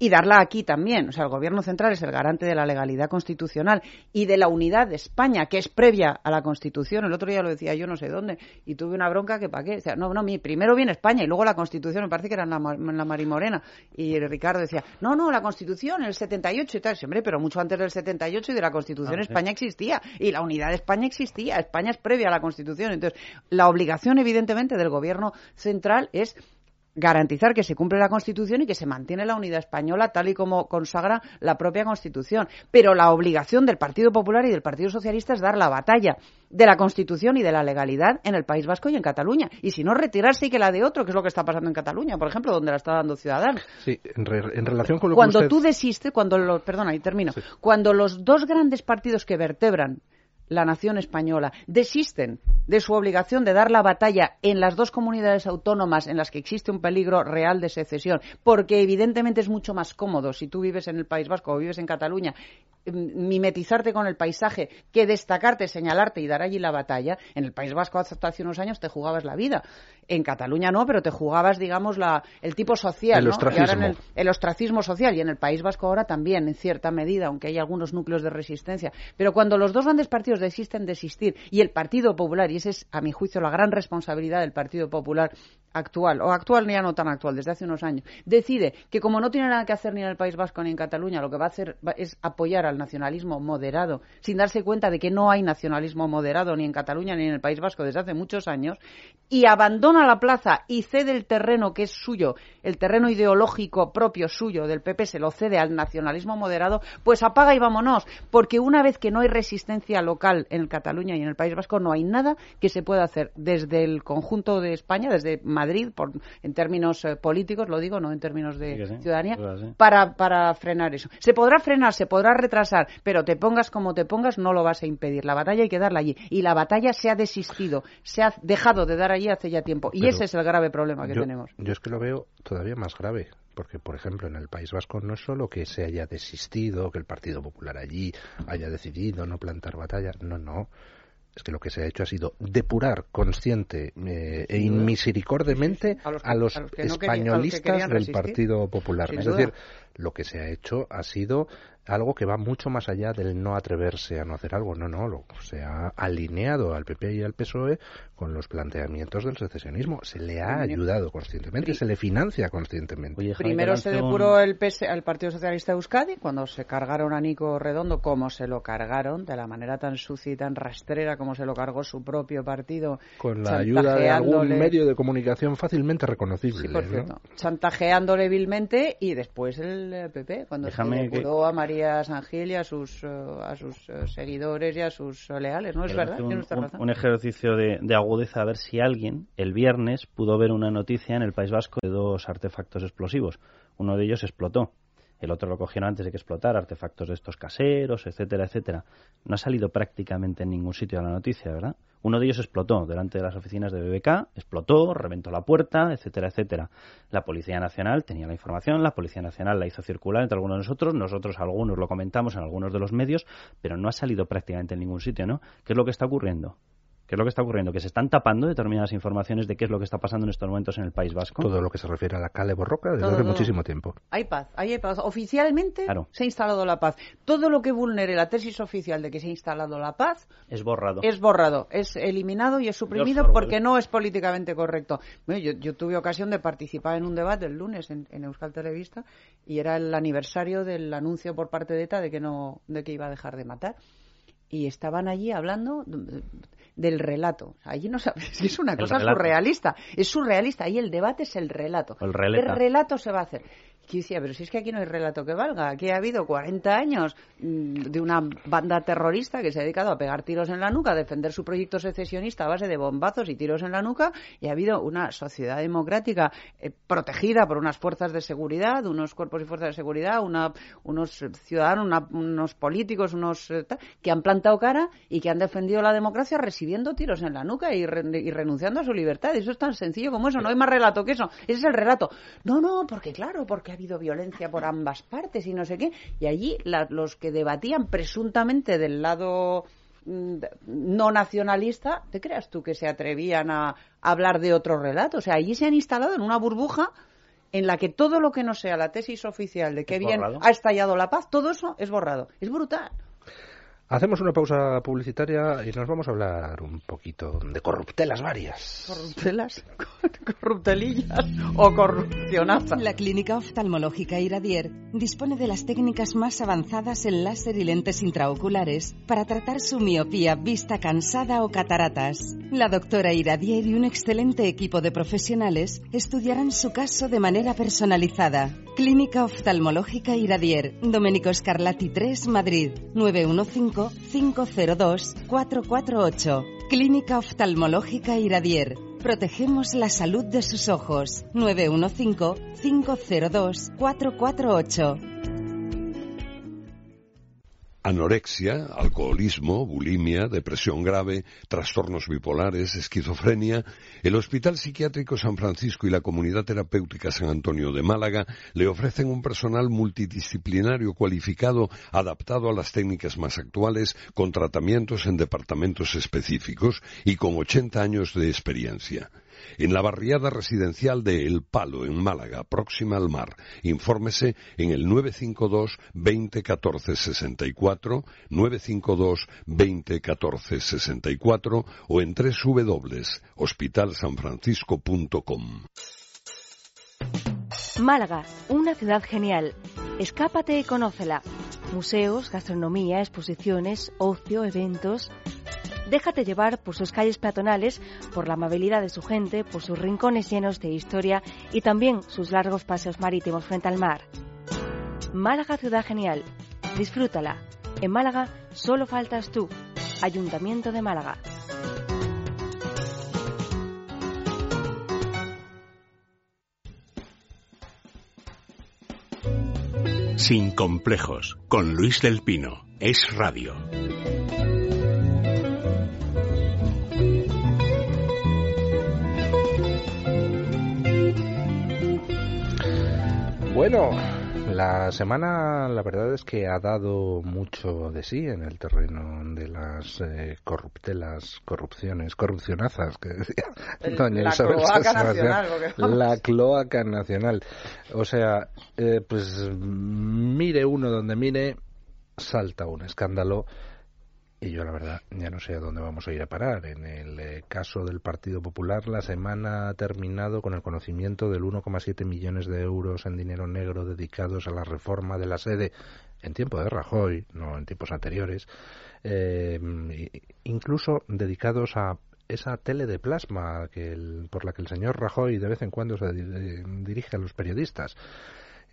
y darla aquí también. O sea, el Gobierno central es el garante de la legalidad constitucional y de la unidad de España, que es previa a la Constitución. El otro día lo decía yo no sé dónde y tuve una bronca que para qué. O no, no, mi, primero viene España y luego la Constitución, me parece que era en la, en la Marimorena. Y Ricardo decía, no, no, la Constitución, el 78 y tal. Siempre, pero mucho antes del 78 y de la Constitución ah, España existía y la unidad de España existía. España es previa a la Constitución. Entonces, la obligación, evidentemente, del Gobierno central es garantizar que se cumple la Constitución y que se mantiene la unidad española tal y como consagra la propia Constitución. Pero la obligación del Partido Popular y del Partido Socialista es dar la batalla de la Constitución y de la legalidad en el País Vasco y en Cataluña. Y si no, retirarse y que la de otro, que es lo que está pasando en Cataluña, por ejemplo, donde la está dando Ciudadanos. Sí, en, relación con lo cuando que tú desistes, cuando los, perdona, y termino, cuando los dos grandes partidos que vertebran la nación española desisten de su obligación de dar la batalla en las dos comunidades autónomas en las que existe un peligro real de secesión, porque evidentemente es mucho más cómodo si tú vives en el País Vasco o vives en Cataluña mimetizarte con el paisaje que destacarte, señalarte y dar allí la batalla. En el País Vasco hasta hace unos años te jugabas la vida. En Cataluña no, pero te jugabas, digamos, la, el tipo social. El ¿no? ostracismo. Y ahora en el, el ostracismo social. Y en el País Vasco ahora también, en cierta medida, aunque hay algunos núcleos de resistencia. Pero cuando los dos grandes partidos desisten de existir y el Partido Popular, y esa es, a mi juicio, la gran responsabilidad del Partido Popular actual, o actual ya no tan actual, desde hace unos años, decide que como no tiene nada que hacer ni en el País Vasco ni en Cataluña, lo que va a hacer es apoyar al nacionalismo moderado, sin darse cuenta de que no hay nacionalismo moderado ni en Cataluña ni en el País Vasco desde hace muchos años, y abandona la plaza y cede el terreno que es suyo, el terreno ideológico propio suyo del PP se lo cede al nacionalismo moderado, pues apaga y vámonos, porque una vez que no hay resistencia local en Cataluña y en el País Vasco, no hay nada que se pueda hacer desde el conjunto de España, desde Madrid, por, en términos eh, políticos, lo digo, no en términos de Sí que sí, ciudadanía, eso es así. para, para frenar eso. Se podrá frenar, se podrá retrasar, pero te pongas como te pongas, no lo vas a impedir. La batalla hay que darla allí. Y la batalla se ha desistido, se ha dejado de dar allí hace ya tiempo. Y Pero ese es el grave problema que yo, tenemos. Yo es que lo veo todavía más grave, porque, por ejemplo, en el País Vasco no es solo que se haya desistido, que el Partido Popular allí haya decidido no plantar batalla, no, no. Es que lo que se ha hecho ha sido depurar consciente eh, e inmisericordiamente A los que- a los a los que no querían- a los que españolistas del. Partido Popular. Sin es duda. decir, lo que se ha hecho ha sido algo que va mucho más allá del no atreverse a no hacer algo. No, no, lo, se ha alineado al PP y al PSOE con los planteamientos del secesionismo. Se le ha ayudado conscientemente, se le financia conscientemente. Primero se depuró el PS, al Partido Socialista de Euskadi cuando se cargaron a Nico Redondo, como se lo cargaron, de la manera tan sucia y tan rastrera como se lo cargó su propio partido. Con la ayuda de algún medio de comunicación fácilmente reconocible. Sí, por ¿no? cierto. Chantajeándole vilmente y después el PP, cuando Déjame se que- depuró a María Sangil y a sus, eh, a sus eh, seguidores y a sus leales. ¿No es verdad? Tiene un ejercicio de, de agudeza a ver si alguien el viernes pudo ver una noticia en el País Vasco de dos artefactos explosivos. Uno de ellos explotó. El otro lo cogieron antes de que explotara, artefactos de estos caseros, etcétera, etcétera. No ha salido prácticamente en ningún sitio de la noticia, ¿verdad? Uno de ellos explotó delante de las oficinas de BBK, explotó, reventó la puerta, etcétera, etcétera. La Policía Nacional tenía la información, la Policía Nacional la hizo circular entre algunos de nosotros, nosotros algunos lo comentamos en algunos de los medios, pero no ha salido prácticamente en ningún sitio, ¿no? ¿Qué es lo que está ocurriendo? ¿Qué es lo que está ocurriendo? Que se están tapando determinadas informaciones de qué es lo que está pasando en estos momentos en el País Vasco. Todo lo que se refiere a la Cale Borroca desde Todo, hace todo. muchísimo tiempo. Hay paz, hay paz. Oficialmente Claro. se ha instalado la paz. Todo lo que vulnere la tesis oficial de que se ha instalado la paz Es borrado. es borrado, es eliminado y es suprimido porque ¿eh? no es políticamente correcto. Bueno, yo, yo tuve ocasión de participar en un debate el lunes en, en Euskal Televista y era el aniversario del anuncio por parte de ETA de que no, de que iba a dejar de matar. Y estaban allí hablando de- del relato. Allí no sabes, es una cosa surrealista. Es surrealista. Ahí el debate es el relato. El. ¿Qué relato se va a hacer? Decía, pero si es que aquí no hay relato que valga. Aquí ha habido 40 años mm, de una banda terrorista que se ha dedicado a pegar tiros en la nuca, a defender su proyecto secesionista a base de bombazos y tiros en la nuca, y ha habido una sociedad democrática eh, protegida por unas fuerzas de seguridad, unos cuerpos y fuerzas de seguridad, una- unos ciudadanos, una- unos políticos, unos eh, que han plantado cara y que han defendido la democracia recibiendo tiros en la nuca y, re- y renunciando a su libertad. Eso es tan sencillo como eso. No hay más relato que eso. Ese es el relato. No, no, porque claro, porque habido violencia por ambas partes y no sé qué. Y allí la- los que debatían presuntamente del lado mm, no nacionalista, ¿te creas tú que se atrevían a hablar de otro relato? O sea, allí se han instalado en una burbuja en la que todo lo que no sea la tesis oficial de que bien borrado. ha estallado la paz, todo eso es borrado. Es brutal. Hacemos una pausa publicitaria y nos vamos a hablar un poquito de corruptelas varias. Corruptelas, corruptelillas o corrupcionazas. La Clínica Oftalmológica Iradier dispone de las técnicas más avanzadas en láser y lentes intraoculares para tratar su miopía, vista cansada o cataratas. La doctora Iradier y un excelente equipo de profesionales estudiarán su caso de manera personalizada. Clínica Oftalmológica Iradier, Domenico Scarlatti 3, Madrid, 915-502-448. Clínica Oftalmológica Iradier. Protegemos la salud de sus ojos. 915-502-448. Anorexia, alcoholismo, bulimia, depresión grave, trastornos bipolares, esquizofrenia, el Hospital Psiquiátrico San Francisco y la Comunidad Terapéutica San Antonio de Málaga le ofrecen un personal multidisciplinario cualificado adaptado a las técnicas más actuales con tratamientos en departamentos específicos y con 80 años de experiencia en la barriada residencial de El Palo, en Málaga, próxima al mar. Infórmese en el 952 20 14 64, 952 20 14 64 o en www.hospitalsanfrancisco.com. Málaga, una ciudad genial. Escápate y conócela. Museos, gastronomía, exposiciones, ocio, eventos. Déjate llevar por sus calles peatonales, por la amabilidad de su gente, por sus rincones llenos de historia y también sus largos paseos marítimos frente al mar. Málaga Ciudad Genial. Disfrútala. En Málaga solo faltas tú. Ayuntamiento de Málaga. Sin complejos, con Luis del Pino. Es radio. Bueno, la semana la verdad es que ha dado mucho de sí en el terreno de las eh, corruptelas, corrupciones, corrupcionazas que decía doña la Isabel cloaca nacional. La cloaca nacional. O sea, eh, pues mire uno donde mire, salta un escándalo y yo la verdad ya no sé a dónde vamos a ir a parar. En el eh, caso del Partido Popular, la semana ha terminado con el conocimiento del 1,7 millones de euros en dinero negro dedicados a la reforma de la sede en tiempo de Rajoy, no en tiempos anteriores, eh, incluso dedicados a esa tele de plasma que el- por la que el señor Rajoy de vez en cuando se di- dirige a los periodistas.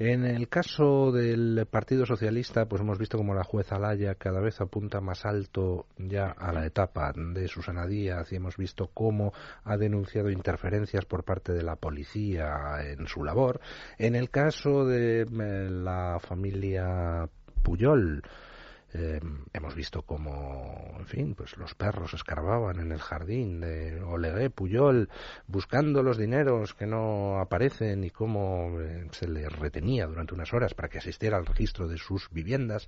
En el caso del Partido Socialista, pues hemos visto como la jueza Laya cada vez apunta más alto ya a la etapa de Susana Díaz y hemos visto cómo ha denunciado interferencias por parte de la policía en su labor. En el caso de eh, la familia Puyol, eh, hemos visto como, en fin, pues los perros escarbaban en el jardín de Olegué Puyol buscando los dineros que no aparecen y cómo eh, se le retenía durante unas horas para que asistiera al registro de sus viviendas.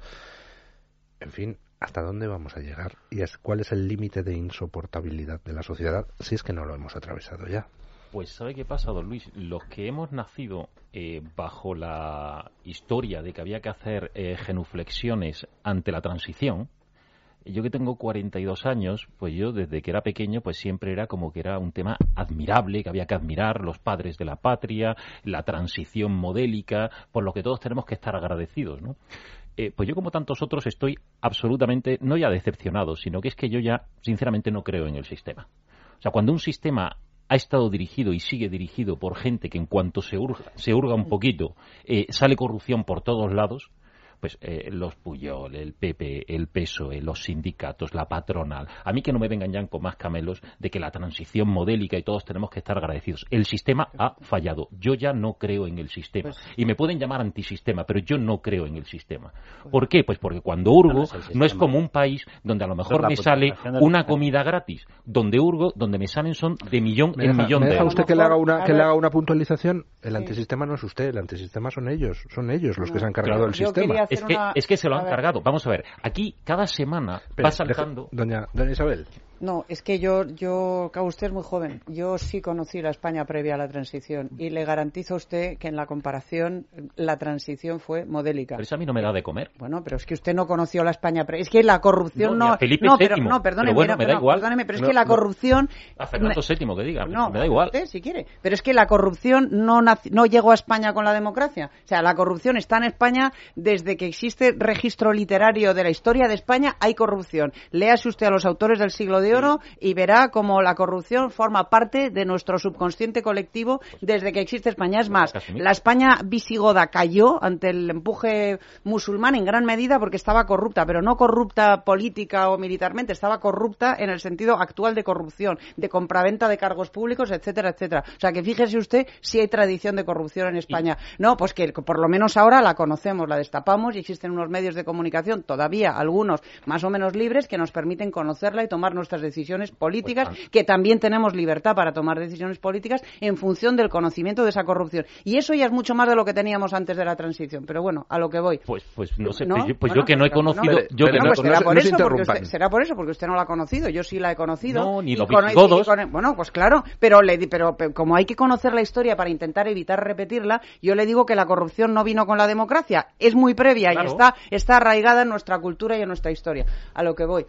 En fin, ¿hasta dónde vamos a llegar? ¿Y cuál es el límite de insoportabilidad de la sociedad si es que no lo hemos atravesado ya? Pues ¿sabe qué pasa, don Luis? Los que hemos nacido eh, bajo la historia de que había que hacer eh, genuflexiones ante la transición, yo que tengo 42 años, pues yo desde que era pequeño, pues siempre era como que era un tema admirable, que había que admirar los padres de la patria, la transición modélica, por lo que todos tenemos que estar agradecidos, ¿no? Eh, pues yo como tantos otros estoy absolutamente, no ya decepcionado, sino que es que yo ya sinceramente no creo en el sistema. O sea, cuando un sistema ha estado dirigido y sigue dirigido por gente que en cuanto se hurga, se hurga un poquito, eh, sale corrupción por todos lados, pues eh, los Puyol, el PP, el PSOE, los sindicatos, la patronal. A mí que no me vengan ya con más camelos de que la transición modélica y todos tenemos que estar agradecidos. El sistema ha fallado. Yo ya no creo en el sistema. Y me pueden llamar antisistema, pero yo no creo en el sistema. ¿Por qué? Pues porque cuando hurgo No es no como un país donde a lo mejor me sale del una comida gratis. Donde hurgo, donde me salen son de millón ¿Me en deja, millón me de deja euros. usted que le haga una que le haga una puntualización? El antisistema no es usted, el antisistema son ellos, son ellos los que se han cargado el yo sistema. Hacer Es que, una- es que se lo a han ver. cargado. Vamos a ver, aquí cada semana va saltando. doña, doña Isabel, No, es que yo, yo, usted es muy joven. Yo sí conocí la España previa a la transición y le garantizo a usted que en la comparación la transición fue modélica. Pero eso a mí no me da de comer. Bueno, pero es que usted no conoció la España previa. Es que la corrupción No, no. Felipe no, pero, VII. no, perdóneme, Pero bueno, no, me da no, igual. perdóneme, pero es No, que la corrupción. A Fernando VII que diga, No, me da igual. usted, si quiere. Pero es que la corrupción no, no llegó a España con la democracia. O sea, la corrupción está en España desde que existe registro literario de la historia de España, hay corrupción. Léase usted a los autores del siglo de de oro y verá como la corrupción forma parte de nuestro subconsciente colectivo desde que existe España. Es más, la España visigoda cayó ante el empuje musulmán en gran medida porque estaba corrupta, pero no corrupta política o militarmente, estaba corrupta en el sentido actual de corrupción, de compraventa de cargos públicos, etcétera, etcétera. O sea que fíjese usted si hay tradición de corrupción en España. No, pues que por lo menos ahora la conocemos, la destapamos y existen unos medios de comunicación, todavía algunos más o menos libres, que nos permiten conocerla y tomar nuestras decisiones políticas, que también tenemos libertad para tomar decisiones políticas en función del conocimiento de esa corrupción. Y eso ya es mucho más de lo que teníamos antes de la transición. Pero bueno, a lo que voy. Pues, pues no sé, ¿No? pues yo, pues Bueno, yo que no he pues, conocido, no, yo que no, pues será, por eso, porque usted, será por eso, porque usted no la ha conocido. Yo sí la he conocido. No, ni y visigodos. con- bueno, pues claro, pero, le, pero, pero como hay que conocer la historia para intentar evitar repetirla, yo le digo que la corrupción no vino con la democracia. Es muy previa Claro. y está, está arraigada en nuestra cultura y en nuestra historia. A lo que voy.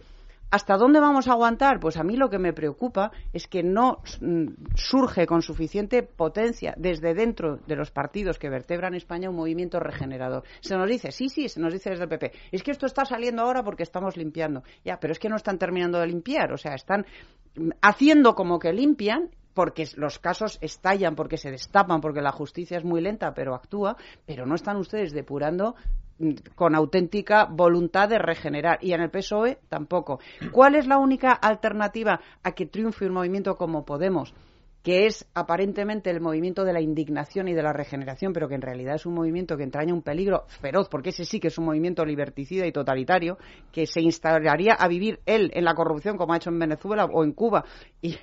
¿Hasta dónde vamos a aguantar? Pues a mí lo que me preocupa es que no mm, surge con suficiente potencia desde dentro de los partidos que vertebran España un movimiento regenerador. Se nos dice, sí, sí, se nos dice desde el PP, es que esto está saliendo ahora porque estamos limpiando. Ya, pero es que no están terminando de limpiar, o sea, están mm, haciendo como que limpian porque los casos estallan, porque se destapan, porque la justicia es muy lenta, pero actúa, pero no están ustedes depurando con auténtica voluntad de regenerar. Y en el PSOE tampoco. ¿Cuál es la única alternativa a que triunfe un movimiento como Podemos? que es aparentemente el movimiento de la indignación y de la regeneración, pero que en realidad es un movimiento que entraña un peligro feroz, porque ese sí que es un movimiento liberticida y totalitario, que se instalaría a vivir él en la corrupción, como ha hecho en Venezuela o en Cuba, y,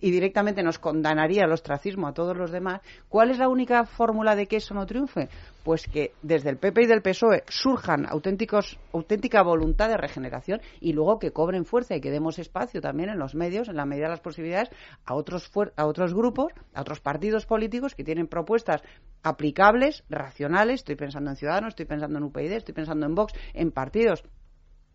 directamente nos condenaría al ostracismo a todos los demás. ¿Cuál es la única fórmula de que eso no triunfe? Pues que desde el PP y del PSOE surjan auténticos, auténtica voluntad de regeneración y luego que cobren fuerza y que demos espacio también en los medios, en la medida de las posibilidades, a otros, a otros grupos, a otros partidos políticos que tienen propuestas aplicables, racionales. Estoy pensando en Ciudadanos, estoy pensando en UPyD, estoy pensando en Vox, en partidos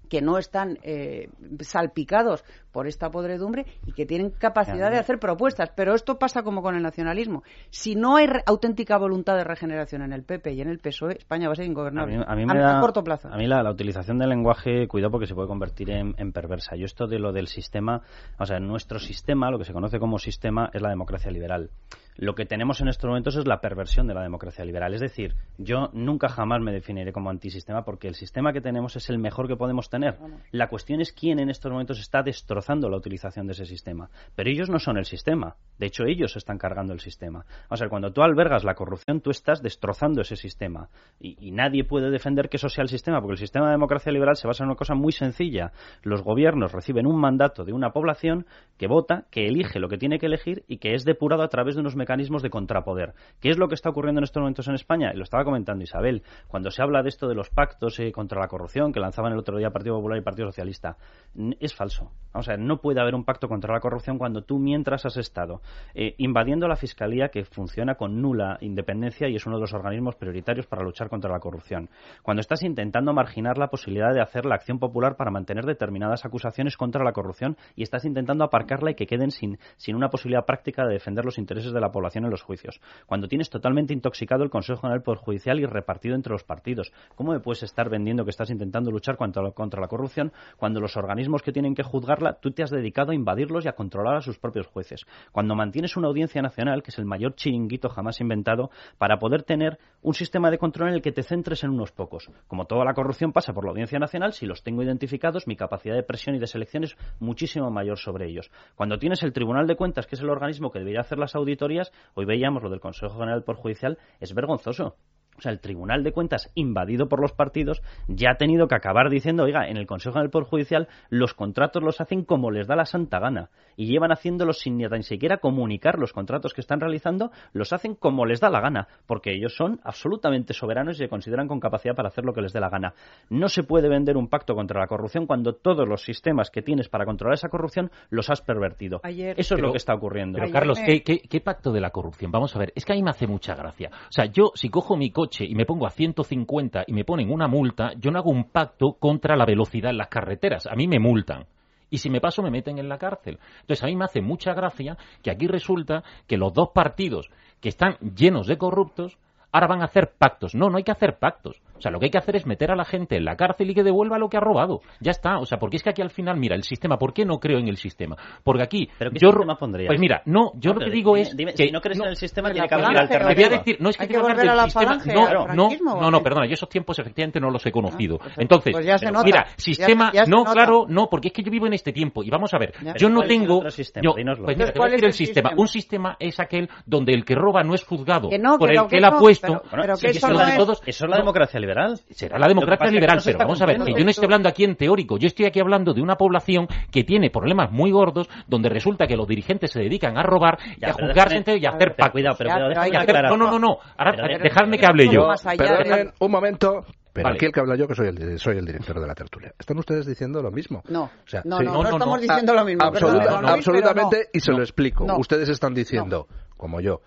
que no están eh, salpicados por esta podredumbre y que tienen capacidad de hacer propuestas. Pero esto pasa como con el nacionalismo. Si no hay auténtica voluntad de regeneración en el PP y en el PSOE, España va a ser A ingobernable. mí, a mí me a da- corto plazo. A mí la, la utilización del lenguaje, cuidado porque se puede convertir en, en perversa. Yo esto de lo del sistema, o sea, nuestro sistema, lo que se conoce como sistema, es la democracia liberal. Lo que tenemos en estos momentos es la perversión de la democracia liberal. Es decir, yo nunca jamás me definiré como antisistema porque el sistema que tenemos es el mejor que podemos tener. La cuestión es quién en estos momentos está destrozando la utilización de ese sistema. Pero ellos no son el sistema. De hecho, ellos están cargando el sistema. O sea, cuando tú albergas la corrupción, tú estás destrozando ese sistema. Y, nadie puede defender que eso sea el sistema, porque el sistema de democracia liberal se basa en una cosa muy sencilla. Los gobiernos reciben un mandato de una población que vota, que elige lo que tiene que elegir y que es depurado a través de unos mecanismos de contrapoder. ¿Qué es lo que está ocurriendo en estos momentos en España? Lo estaba comentando Isabel. Cuando se habla de esto de los pactos eh, contra la corrupción que lanzaban el otro día Partido Popular y Partido Socialista, es falso. Vamos a ver, no puede haber un pacto contra la corrupción cuando tú mientras has estado eh, invadiendo la Fiscalía que funciona con nula independencia y es uno de los organismos prioritarios para luchar contra la corrupción. Cuando estás intentando marginar la posibilidad de hacer la acción popular para mantener determinadas acusaciones contra la corrupción y estás intentando aparcarla y que queden sin, sin una posibilidad práctica de defender los intereses de la población en los juicios. Cuando tienes totalmente intoxicado el Consejo General Poder Judicial y repartido entre los partidos. ¿Cómo me puedes estar vendiendo que estás intentando luchar contra, contra la corrupción cuando los organismos que tienen que juzgarla tú te has dedicado a invadirlos y a controlar a sus propios jueces? Cuando mantienes una audiencia nacional, que es el mayor chiringuito jamás inventado, para poder tener un sistema de control en el que te centres en unos pocos. Como toda la corrupción pasa por la audiencia nacional, si los tengo identificados, mi capacidad de presión y de selección es muchísimo mayor sobre ellos. Cuando tienes el Tribunal de Cuentas, que es el organismo que debería hacer las auditorías, hoy veíamos lo del Consejo General por Judicial, es vergonzoso. O sea, el Tribunal de Cuentas, invadido por los partidos, ya ha tenido que acabar diciendo, oiga, en el Consejo General Poder Judicial los contratos los hacen como les da la santa gana. Y llevan haciéndolos sin ni tan siquiera comunicar los contratos que están realizando, los hacen como les da la gana, porque ellos son absolutamente soberanos y se consideran con capacidad para hacer lo que les dé la gana. No se puede vender un pacto contra la corrupción cuando todos los sistemas que tienes para controlar esa corrupción los has pervertido. Ayer- Eso es Pero- lo que está ocurriendo. Pero Carlos, ¿qué, qué, qué pacto de la corrupción? Vamos a ver, es que a mí me hace mucha gracia. O sea, yo si cojo mi coche y me pongo a 150 y me ponen una multa, yo no hago un pacto contra la velocidad en las carreteras. A mí me multan. Y si me paso, me meten en la cárcel. Entonces, a mí me hace mucha gracia que aquí resulta que los dos partidos que están llenos de corruptos ahora van a hacer pactos. No, no hay que hacer pactos. O sea, lo que hay que hacer es meter a la gente en la cárcel y que devuelva lo que ha robado. Ya está. O sea, porque es que aquí al final, mira, el sistema, ¿por qué no creo en el sistema? Porque aquí. ¿Pero qué yo, sistema pondrías? Pues mira, no, yo No, lo que digo dime- es. dime, que si no crees en el sistema, tiene que haber una te voy a alternativa. decir, no es que Hay que a volver la sistema. falange, no, no, no, ¿o no, qué? perdona, yo esos tiempos efectivamente no los he conocido. pues- Entonces, pues ya se nota. mira, Ya sistema, se- ya se no, nota. claro, no, porque es que yo vivo en este tiempo y vamos a ver, Ya. yo no ¿Cuál es el tengo, yo, pues mira, te voy a ¿cuál decir el sistema. Un sistema es aquel donde el que roba no es juzgado por el que él ha puesto. eso es la democracia liberal. Será la democracia liberal, pero vamos a ver, que yo no estoy hablando aquí en teórico, yo estoy aquí hablando de una población que tiene problemas muy gordos, donde resulta que los dirigentes se dedican a robar y Ya, a juzgarse déjame- entre y a hacer pactos. cuidado, pero Ya. No, no, no, no, ahora Pero déjame- dejadme que hable yo. Perdonen un momento, pero Vale. aquí el que habla yo, que soy el, soy el director de la tertulia. ¿Están ustedes diciendo lo mismo? No, O sea, no, sí. no, No, no, no, estamos no. diciendo lo mismo. Absoluta- perdona, Luis, absolutamente, y se lo explico. No. Ustedes están diciendo, como yo,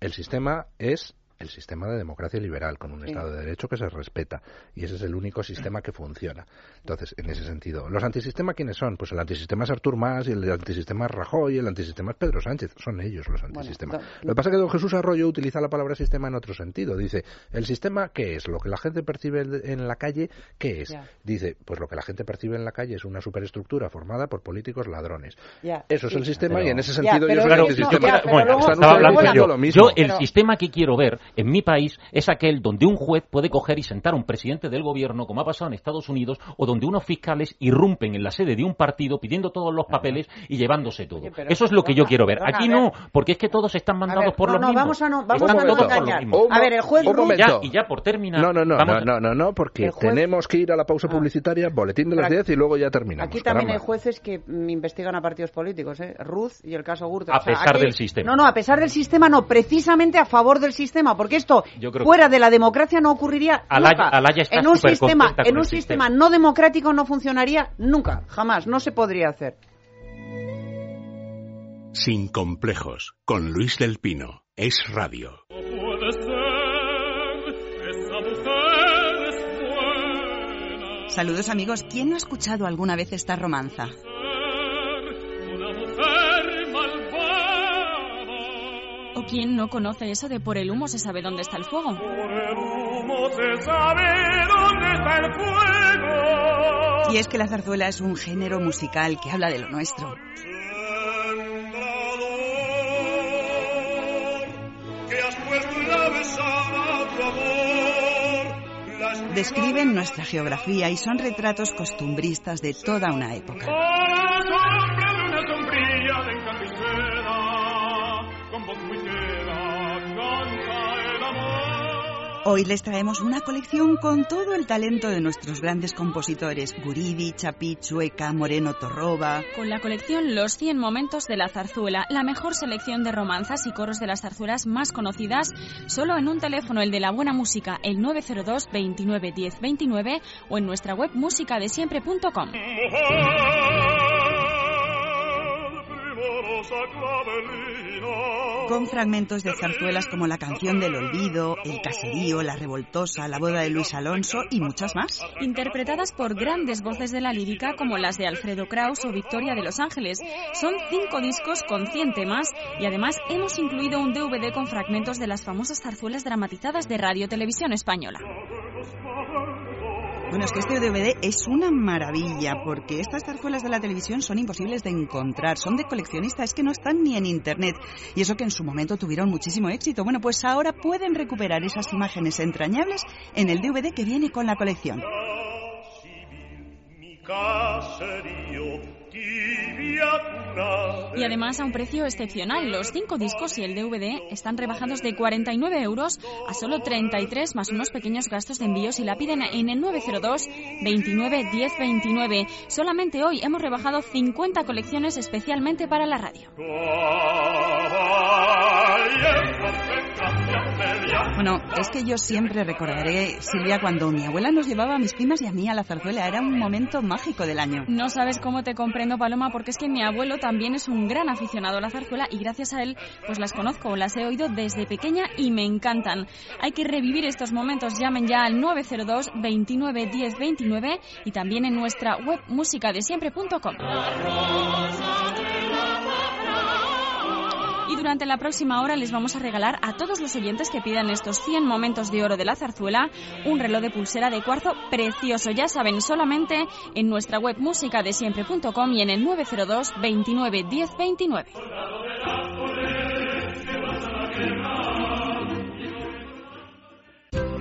el sistema es el sistema de democracia liberal, con un Sí. Estado de Derecho que se respeta. Y ese es el único sistema que funciona. Entonces, en ese sentido, ¿los antisistemas quiénes son? Pues el antisistema es Artur Mas, y el antisistema es Rajoy, y el antisistema es Pedro Sánchez. Son ellos los antisistemas. Lo que pasa es que don Jesús Arroyo utiliza la palabra sistema en otro sentido. Dice, ¿el sistema qué es? ¿Lo que la gente percibe en la calle qué es? Dice, pues lo que la gente percibe en la calle es una superestructura formada por políticos ladrones. Eso es sí. el sistema Pero- y en ese sentido yo soy antisistema. diciendo yo. lo mismo. Yo, el sistema que quiero ver en mi país es aquel donde un juez puede coger y sentar a un presidente del gobierno, como ha pasado en Estados Unidos, o donde unos fiscales irrumpen en la sede de un partido pidiendo todos los papeles y llevándose todo. Eso es lo que yo quiero ver. Aquí no, porque es que todos están mandados ver, por no, los no, mismos. vamos a no, vamos Están a no todos por A ver, el juez un Rull- momento. Ya, y ya por terminar. No, no, no, vamos no, no, no, no, porque juez- tenemos que ir a la pausa Ah. publicitaria, boletín de las Pero 10 y luego ya terminamos. Aquí también hay jueces que investigan a partidos políticos, ¿eh? Ruth y el caso Gürtel. A O sea, pesar aquí- del sistema. No, no, a pesar del sistema, no, precisamente a favor del sistema, porque esto Yo creo fuera de la democracia no ocurriría Alaya- nunca. Alaya está en un sistema, en un sistema. sistema no democrático no funcionaría nunca, jamás, no se podría hacer. Sin complejos, con Luis del Pino. Es radio. Saludos amigos, ¿quién no ha escuchado alguna vez esta romanza? ¿O quién no conoce eso de por el humo se sabe dónde está el fuego? Por el humo se sabe dónde está el fuego. Y es que la zarzuela es un género musical que habla de lo nuestro. Describen nuestra geografía y son retratos costumbristas de toda una época. Hoy les traemos una colección con todo el talento de nuestros grandes compositores, Guridi, Chapí, Chueca, Moreno Torroba. Con la colección Los 100 Momentos de la Zarzuela, la mejor selección de romanzas y coros de las zarzuelas más conocidas, solo en un teléfono, el de la buena música, el 902 29 10 29 o en nuestra web musicadesiempre.com. Con fragmentos de zarzuelas como la canción del olvido, el caserío, la revoltosa, la boda de Luis Alonso y muchas más. Interpretadas por grandes voces de la lírica como las de Alfredo Kraus o Victoria de Los Ángeles. Son cinco discos con 100 temas y además hemos incluido un DVD con fragmentos de las famosas zarzuelas dramatizadas de Radio Televisión Española. Bueno, es que este DVD es una maravilla porque estas zarzuelas de la televisión son imposibles de encontrar, son de coleccionista, es que no están ni en internet y eso que en su momento tuvieron muchísimo éxito. Bueno, pues ahora pueden recuperar esas imágenes entrañables en el DVD que viene con la colección. Y además a un precio excepcional. Los cinco discos y el DVD están rebajados de 49 euros a solo 33 más unos pequeños gastos de envío si la piden en el 902 29 10 29. Solamente hoy hemos rebajado 50 colecciones especialmente para la radio. Bueno, es que yo siempre recordaré, Silvia, cuando mi abuela nos llevaba a mis primas y a mí a la zarzuela. Era un momento mágico del año. No sabes cómo te comprendo, Paloma, porque es que mi abuelo también es un gran aficionado a la zarzuela y gracias a él pues las conozco, las he oído desde pequeña y me encantan. Hay que revivir estos momentos, llamen ya al 902 29 10 29 y también en nuestra web musicadesiempre.com. Y durante la próxima hora les vamos a regalar a todos los oyentes que pidan estos 100 momentos de oro de la zarzuela un reloj de pulsera de cuarzo precioso. Ya saben, solamente en nuestra web musicadesiempre.com y en el 902 29 10 29.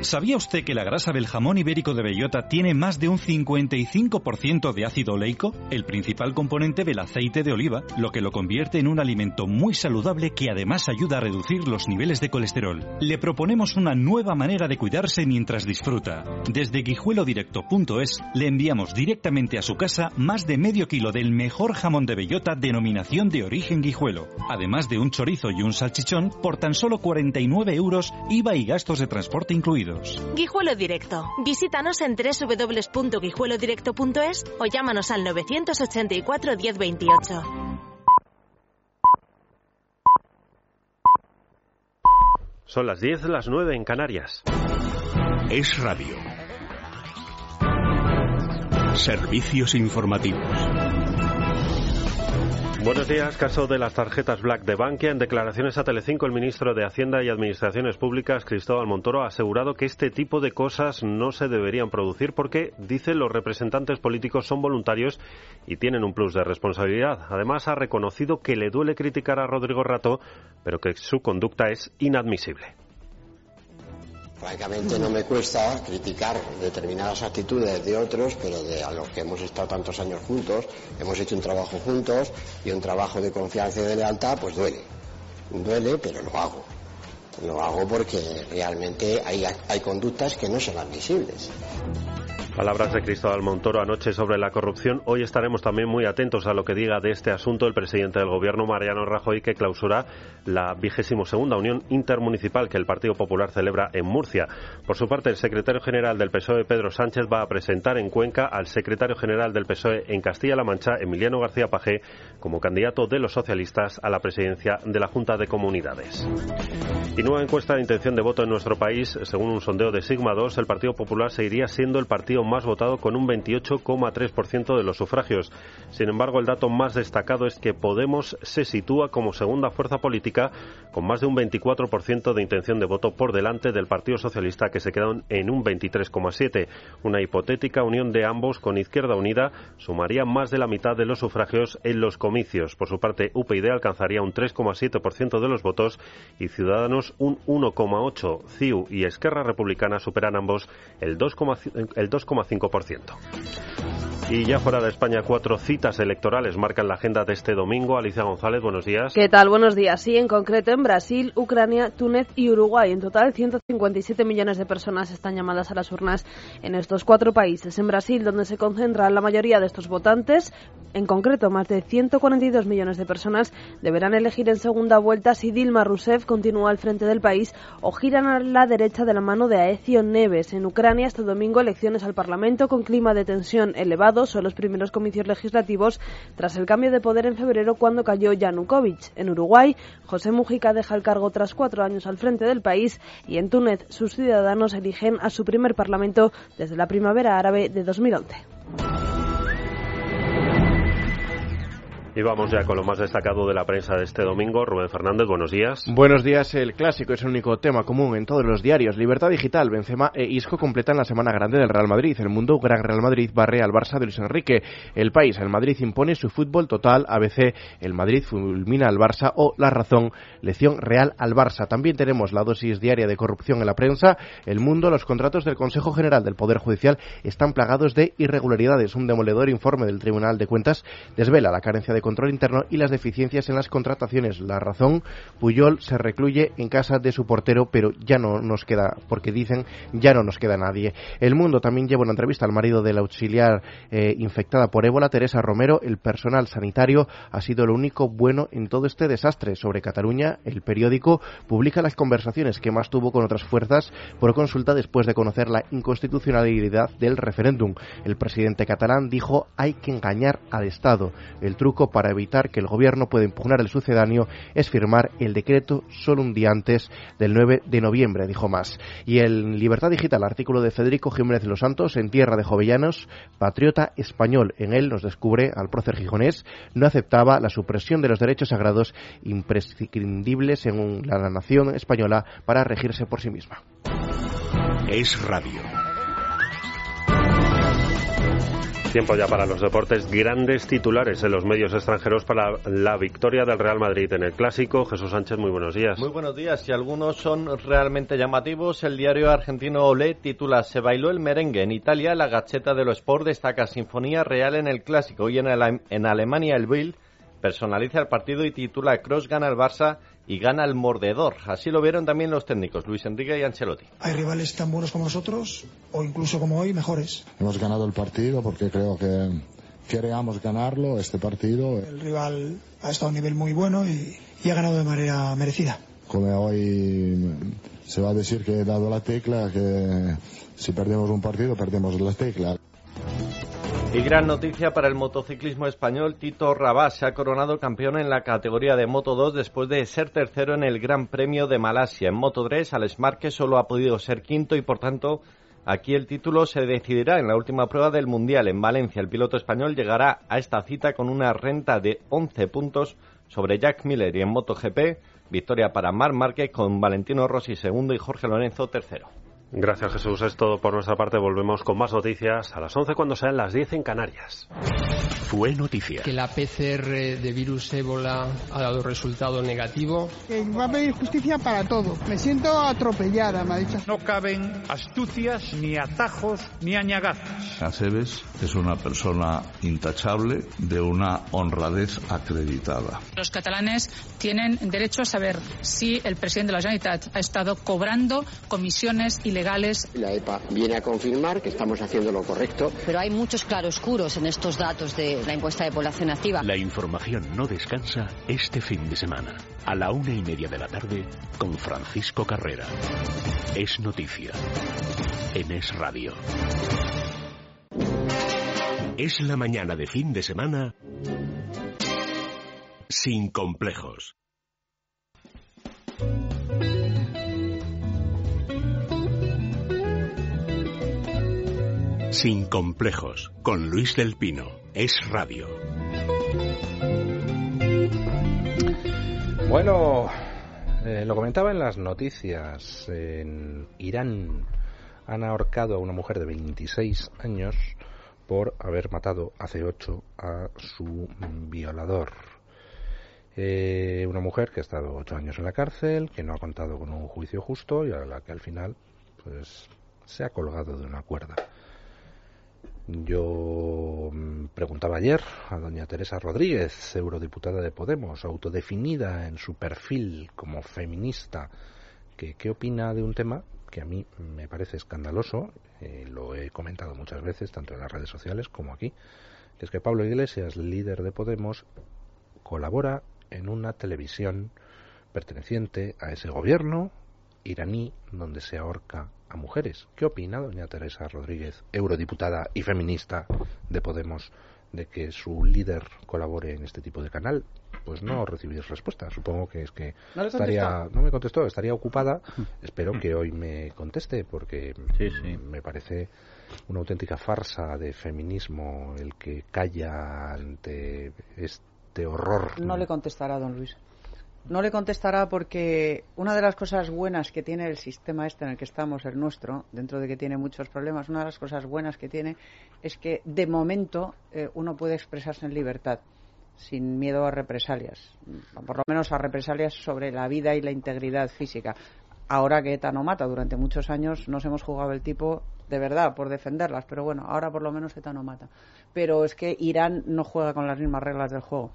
¿Sabía usted que la grasa del jamón ibérico de bellota tiene más de un 55% de ácido oleico, el principal componente del aceite de oliva, lo que lo convierte en un alimento muy saludable que además ayuda a reducir los niveles de colesterol? Le proponemos una nueva manera de cuidarse mientras disfruta. Desde guijuelodirecto.es le enviamos directamente a su casa más de medio kilo del mejor jamón de bellota denominación de origen guijuelo, además de un chorizo y un salchichón por tan solo 49 euros IVA y gastos de transporte incluidos. Guijuelo Directo. Visítanos en www.guijuelodirecto.es o llámanos al 984 1028. Son las 10, las 9 en Canarias. Es radio. Servicios informativos. Buenos días. Caso de las tarjetas Black de Bankia. En declaraciones a Telecinco, el ministro de Hacienda y Administraciones Públicas, Cristóbal Montoro, ha asegurado que este tipo de cosas no se deberían producir porque, dice, los representantes políticos son voluntarios y tienen un plus de responsabilidad. Además, ha reconocido que le duele criticar a Rodrigo Rato, pero que su conducta es inadmisible. Francamente no me cuesta criticar determinadas actitudes de otros, pero de a los que hemos estado tantos años juntos, hemos hecho un trabajo juntos y un trabajo de confianza y de lealtad, pues duele. Duele, pero lo hago. Lo hago porque realmente hay, hay conductas que no son admisibles. Palabras de Cristóbal Montoro anoche sobre la corrupción. Hoy estaremos también muy atentos a lo que diga de este asunto el presidente del Gobierno, Mariano Rajoy, que clausura la vigésimo segunda Unión Intermunicipal que el Partido Popular celebra en Murcia. Por su parte, el secretario general del PSOE, Pedro Sánchez, va a presentar en Cuenca al secretario general del PSOE en Castilla-La Mancha, Emiliano García Pajé, como candidato de los socialistas a la presidencia de la Junta de Comunidades. Y nueva encuesta de intención de voto en nuestro país. Según un sondeo de Sigma 2, el Partido Popular seguiría siendo el partido más votado con un 28,3% de los sufragios. Sin embargo, el dato más destacado es que Podemos se sitúa como segunda fuerza política con más de un 24% de intención de voto por delante del Partido Socialista que se quedó en un 23,7%. Una hipotética unión de ambos con Izquierda Unida sumaría más de la mitad de los sufragios en los comicios. Por su parte, UPyD alcanzaría un 3,7% de los votos y Ciudadanos un 1,8%. CIU y Esquerra Republicana superan ambos el 2,5%. Y ya fuera de España, cuatro citas electorales marcan la agenda de este domingo. Alicia González, buenos días. ¿Qué tal? Buenos días. Sí, en concreto en Brasil, Ucrania, Túnez y Uruguay. En total, 157 millones de personas están llamadas a las urnas en estos cuatro países. En Brasil, donde se concentra la mayoría de estos votantes, en concreto, más de 142 millones de personas deberán elegir en segunda vuelta si Dilma Rousseff continúa al frente del país o giran a la derecha de la mano de Aecio Neves. En Ucrania, este domingo, elecciones al Parlamento con clima de tensión elevado. Son los primeros comicios legislativos tras el cambio de poder en febrero cuando cayó Yanukovych. En Uruguay, José Mujica deja el cargo tras cuatro años al frente del país y en Túnez sus ciudadanos eligen a su primer parlamento desde la primavera árabe de 2011. Y vamos ya con lo más destacado de la prensa de este domingo. Rubén Fernández, buenos días. Buenos días. El clásico es el único tema común en todos los diarios. Libertad Digital, Benzema e Isco completan la semana grande del Real Madrid. El mundo, Gran Real Madrid barre al Barça de Luis Enrique. El país, el Madrid impone su fútbol total. ABC, el Madrid fulmina al Barça o La Razón, lección real al Barça. También tenemos la dosis diaria de corrupción en la prensa. El mundo, los contratos del Consejo General del Poder Judicial están plagados de irregularidades. Un demoledor informe del Tribunal de Cuentas desvela la carencia de control interno y las deficiencias en las contrataciones. La razón, Puyol se recluye en casa de su portero, pero ya no nos queda, porque dicen, ya no nos queda nadie. El Mundo también lleva una entrevista al marido del auxiliar eh, infectada por ébola, Teresa Romero. El personal sanitario ha sido lo único bueno en todo este desastre. Sobre Cataluña, el periódico publica las conversaciones que más tuvo con otras fuerzas por consulta después de conocer la inconstitucionalidad del referéndum. El presidente catalán dijo hay que engañar al Estado. El truco para evitar que el gobierno pueda impugnar el sucedáneo es firmar el decreto solo un día antes del 9 de noviembre, dijo más. Y en Libertad Digital, artículo de Federico Jiménez de los Santos, en Tierra de Jovellanos, patriota español. En él nos descubre al prócer gijonés no aceptaba la supresión de los derechos sagrados imprescindibles en la nación española para regirse por sí misma. Es radio. Tiempo ya para los deportes. Grandes titulares en los medios extranjeros para la victoria del Real Madrid en el Clásico. Jesús Sánchez, muy buenos días. Muy buenos días. Y algunos son realmente llamativos. El diario argentino Olé titula Se bailó el merengue en Italia. La Gacheta de los Sport destaca Sinfonía Real en el Clásico. Y en, en Alemania el Bild personaliza el partido y titula Cross gana el Barça y gana el mordedor. Así lo vieron también los técnicos, Luis Enrique y Ancelotti. Hay rivales tan buenos como nosotros, o incluso como hoy, mejores. Hemos ganado el partido porque creo que queríamos ganarlo, este partido. El rival ha estado a un nivel muy bueno y, y ha ganado de manera merecida. Como hoy se va a decir que he dado la tecla, que si perdemos un partido, perdemos la tecla. Y gran noticia para el motociclismo español, Tito Rabás se ha coronado campeón en la categoría de Moto 2 después de ser tercero en el Gran Premio de Malasia. En Moto 3, Alex Márquez solo ha podido ser quinto y por tanto aquí el título se decidirá en la última prueba del Mundial en Valencia. El piloto español llegará a esta cita con una renta de 11 puntos sobre Jack Miller y en MotoGP, victoria para Marc Márquez con Valentino Rossi segundo y Jorge Lorenzo tercero. Gracias Jesús, es todo por nuestra parte. Volvemos con más noticias a las 11 cuando sean las 10 en Canarias. Fue noticia. Que la PCR de virus ébola ha dado resultado negativo. Que va a pedir justicia para todo. Me siento atropellada, me ha dicho. No caben astucias, ni atajos, ni añagazos. Aceves es una persona intachable de una honradez acreditada. Los catalanes tienen derecho a saber si el presidente de la Generalitat ha estado cobrando comisiones y la EPA viene a confirmar que estamos haciendo lo correcto. Pero hay muchos claroscuros en estos datos de la encuesta de población activa. La información no descansa este fin de semana. A la una y media de la tarde con Francisco Carrera. Es noticia. En Es Radio. Es la mañana de fin de semana sin complejos. Sin complejos, con Luis del Pino. Es radio. Bueno, eh, lo comentaba en las noticias. En Irán han ahorcado a una mujer de 26 años por haber matado hace 8 a su violador. Eh, una mujer que ha estado 8 años en la cárcel, que no ha contado con un juicio justo y a la que al final pues se ha colgado de una cuerda. Yo mm, preguntaba ayer a doña Teresa Rodríguez, eurodiputada de Podemos, autodefinida en su perfil como feminista, que qué opina de un tema que a mí me parece escandaloso, eh, lo he comentado muchas veces, tanto en las redes sociales como aquí, que es que Pablo Iglesias, líder de Podemos, colabora en una televisión perteneciente a ese gobierno iraní donde se ahorca a mujeres. ¿Qué opina doña Teresa Rodríguez, eurodiputada y feminista de Podemos, de que su líder colabore en este tipo de canal? Pues no recibí respuesta. Supongo que es que ¿No estaría, no me contestó, estaría ocupada. Espero que hoy me conteste porque me parece una auténtica farsa de feminismo el que calla ante este horror. No le contestará, don Luis. No le contestará porque una de las cosas buenas que tiene el sistema este en el que estamos, el nuestro, dentro de que tiene muchos problemas, una de las cosas buenas que tiene es que de momento eh, uno puede expresarse en libertad, sin miedo a represalias, por lo menos a represalias sobre la vida y la integridad física. Ahora que ETA no mata, durante muchos años nos hemos jugado el tipo de verdad por defenderlas, pero bueno, ahora por lo menos ETA no mata. Pero es que Irán no juega con las mismas reglas del juego.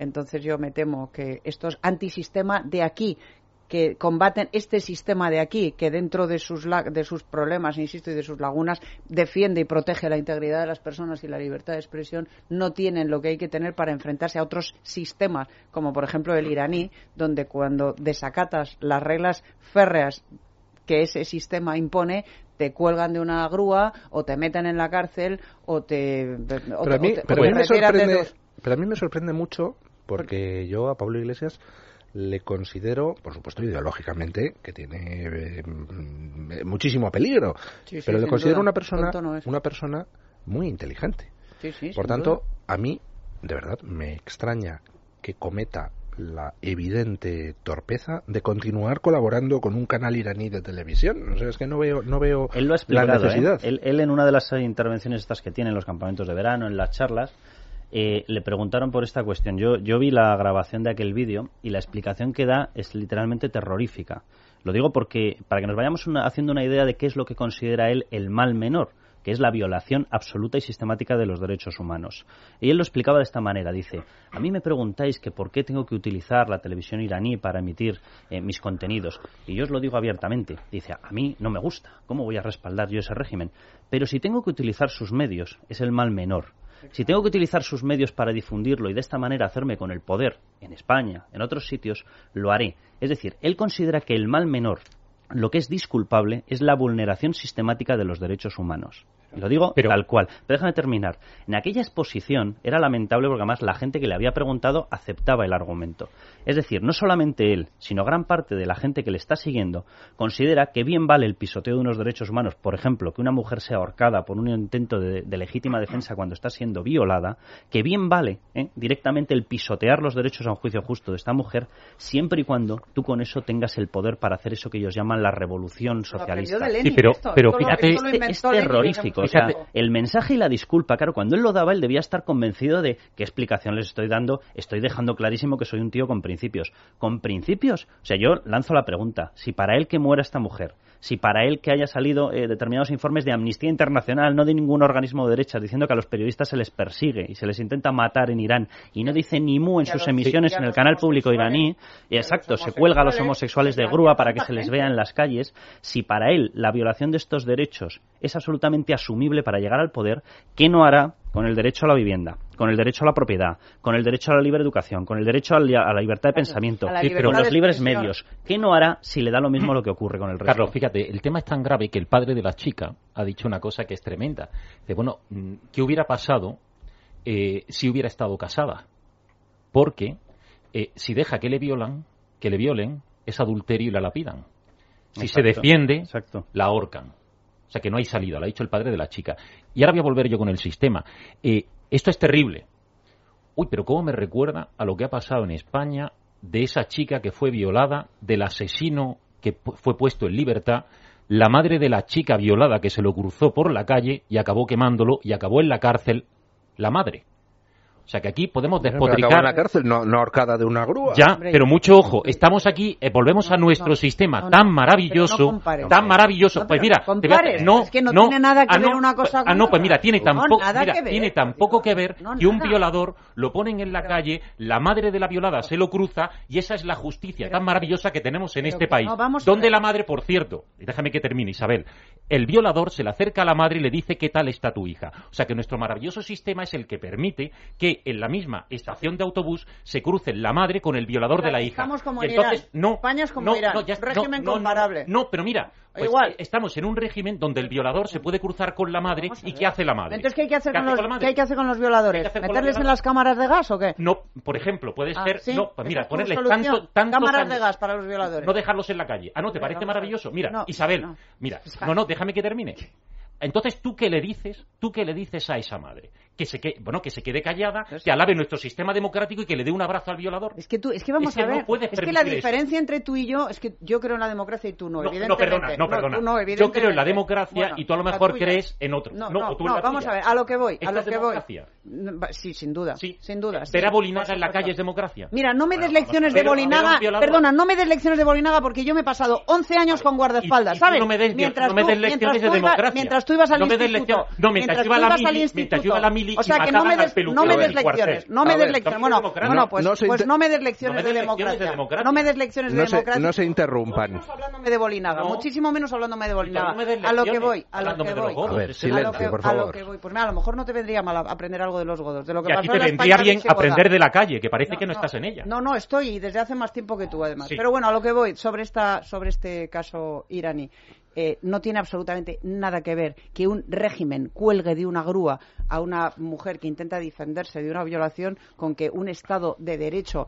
Entonces yo me temo que estos antisistema de aquí, que combaten este sistema de aquí, que dentro de sus, de sus problemas, insisto, y de sus lagunas, defiende y protege la integridad de las personas y la libertad de expresión, no tienen lo que hay que tener para enfrentarse a otros sistemas, como por ejemplo el iraní, donde cuando desacatas las reglas férreas que ese sistema impone, te cuelgan de una grúa o te meten en la cárcel o te, o Pero a te- mí, o te- pero o a te mí me retiran de sorprende, dos. pero a mí me sorprende mucho porque yo a Pablo Iglesias le considero, por supuesto ideológicamente, que tiene eh, mm, muchísimo peligro, Sí, sí, pero le considero duda. una persona, no una persona muy inteligente. Sí, sí, Por tanto, duda. a mí, de verdad, me extraña que cometa la evidente torpeza de continuar colaborando con un canal iraní de televisión. O sea, es que no veo, no veo Él lo ha la explicado. ¿eh? necesidad. Él, él en una de las intervenciones estas que tiene en los campamentos de verano, en las charlas, eh, le preguntaron por esta cuestión. Yo, yo vi la grabación de aquel vídeo y la explicación que da es literalmente terrorífica. Lo digo porque para que nos vayamos haciendo una idea de qué es lo que considera él el mal menor que es la violación absoluta y sistemática de los derechos humanos. Y él lo explicaba de esta manera. Dice, a mí me preguntáis que por qué tengo que utilizar la televisión iraní para emitir eh, mis contenidos. Y yo os lo digo abiertamente. Dice, a mí no me gusta. ¿Cómo voy a respaldar yo ese régimen? Pero si tengo que utilizar sus medios, es el mal menor. Si tengo que utilizar sus medios para difundirlo y de esta manera hacerme con el poder en España, en otros sitios, lo haré. Es decir, él considera que el mal menor, lo que es disculpable, es la vulneración sistemática de los derechos humanos. Y lo digo tal cual. Pero déjame terminar. En aquella exposición era lamentable porque además la gente que le había preguntado aceptaba el argumento. Es decir, no solamente él, sino gran parte de la gente que le está siguiendo considera que bien vale el pisoteo de unos derechos humanos, por ejemplo, que una mujer sea ahorcada por un intento de, de legítima defensa cuando está siendo violada, que bien vale ¿eh? directamente el pisotear los derechos a un juicio justo de esta mujer, siempre y cuando tú con eso tengas el poder para hacer eso que ellos llaman la revolución socialista. aprendió de Lenin, Sí, pero- esto. pero Esto lo- fíjate, esto lo es, terrorífico. O sea, el mensaje y la disculpa, claro, cuando él lo daba, él debía estar convencido de qué explicación les estoy dando. Estoy dejando clarísimo que soy un tío con principios. ¿Con principios? O sea, yo lanzo la pregunta. Si para él que muera esta mujer, si para él que haya salido eh, determinados informes de Amnistía Internacional, no de ningún organismo de derechas, diciendo que a los periodistas se les persigue y se les intenta matar en Irán, y no dice ni mu en sus emisiones en el canal público iraní, y exacto, se cuelga a los homosexuales de grúa para que se les vea en las calles, si para él la violación de estos derechos es absolutamente asumible para llegar al poder, ¿qué no hará con el derecho a la vivienda, con el derecho a la propiedad, con el derecho a la libre educación, con el derecho a la, a la libertad de pensamiento, a la con libertad los libres medios? ¿Qué no hará si le da lo mismo lo que ocurre con el resto? Carlos, fíjate, el tema es tan grave que el padre de la chica ha dicho una cosa que es tremenda. Dice, bueno, mm, ¿qué hubiera pasado eh, si hubiera estado casada? Porque eh, si deja que le violan, que le violen, es adulterio y la lapidan. Si se Exacto, defiende, la ahorcan. O sea que no hay salida, lo ha dicho el padre de la chica. Y ahora voy a volver yo con el sistema. Eh, esto es terrible. Uy, pero ¿cómo me recuerda a lo que ha pasado en España de esa chica que fue violada, del asesino que fue puesto en libertad, la madre de la chica violada que se lo cruzó por la calle y acabó quemándolo y acabó en la cárcel la madre? O sea que aquí podemos despotricar. en la cárcel, no, no ahorcada de una grúa. Ya, pero mucho ojo, estamos aquí, eh, volvemos a nuestro sistema no, tan maravilloso, pero no compares. tan maravilloso. No, pues mira, no te voy a- compares, no, es que no tiene nada que ah, ver no, una cosa ah, no, pues mira, tiene nada mira, que ver. tiene tampoco que ver No, que un nada. violador lo ponen en la calle, la madre de la violada se lo cruza y esa es la justicia tan maravillosa que tenemos en este país. no, vamos a donde la madre, por cierto, y déjame que termine, Isabel, el violador se le acerca a la madre y le dice qué tal está tu hija. O sea que nuestro maravilloso sistema es el que permite que en la misma estación de autobús se crucen la madre con el violador de la hija. Estamos como en entonces, Irán. no, España es como no, Irán. no, ya- régimen comparable. No, pero mira, pues, Igual. eh, estamos en un régimen donde el violador se puede cruzar con la madre y ¿qué hace la madre? Entonces, ¿qué hay que hacer, con los, madre? ¿qué hay que hacer con los violadores? ¿Qué hay que hacer con ¿Meterles en las cámaras de gas o qué? No, por ejemplo, puede Ah, ser, ¿sí? no, pues mira, ponerles tanto, tantos Cámaras de gas para los violadores. no dejarlos en la calle. Ah, no, ¿te Pero parece maravilloso? Mira, No, Isabel, no. mira, no, no, déjame que termine. Entonces, ¿tú qué le dices? ¿Tú qué le dices a esa madre? Que se quede, bueno, que se quede callada, que alabe nuestro sistema democrático y que le dé un abrazo al violador. Es que tú, es que vamos Es que a ver, no es que la eso. diferencia entre tú y yo es que yo creo en la democracia y tú no, No, evidentemente. no, perdona, no, perdona. Yo creo en la democracia Bueno, y tú a lo mejor crees en otro. No, No, no, o tú en no, la vamos tuya. a ver, a lo que voy, a ¿Esto lo es que voy. democracia? Mm, va- Sí, sin duda, sin duda. sí, ¿Ver a Bolinaga en la calle es democracia? Mira, no me des lecciones de Bolinaga, perdona, no me des lecciones de Bolinaga porque yo me he pasado 11 años con guardaespaldas, ¿sabes? no me des- lecciones de democracia. mientras tú ibas al No me des instituto, mientras tú ibas al instituto. O sea y que no me des, no me des lecciones, no me des lecciones. Bueno, bueno, pues, No se pues no me des lecciones No me de democracia. No me des lecciones de No se, democracia. no se interrumpan. hablándome de Bolinaga, No. muchísimo menos hablándome de Bolinaga. no a lo que voy, a lo que voy. godos. A ver, a lo silencio, que, por a lo favor. que voy. Pues mira, a lo mejor no te vendría mal a- aprender algo de los godos, de lo que Y a pasó ti en te vendría bien aprender de la calle, que parece que no estás en ella. No, no, estoy y desde hace más tiempo que tú, además. Pero bueno, a lo que voy sobre esta sobre este caso iraní. Eh, no tiene absolutamente nada que ver que un régimen cuelgue de una grúa a una mujer que intenta defenderse de una violación con que un Estado de Derecho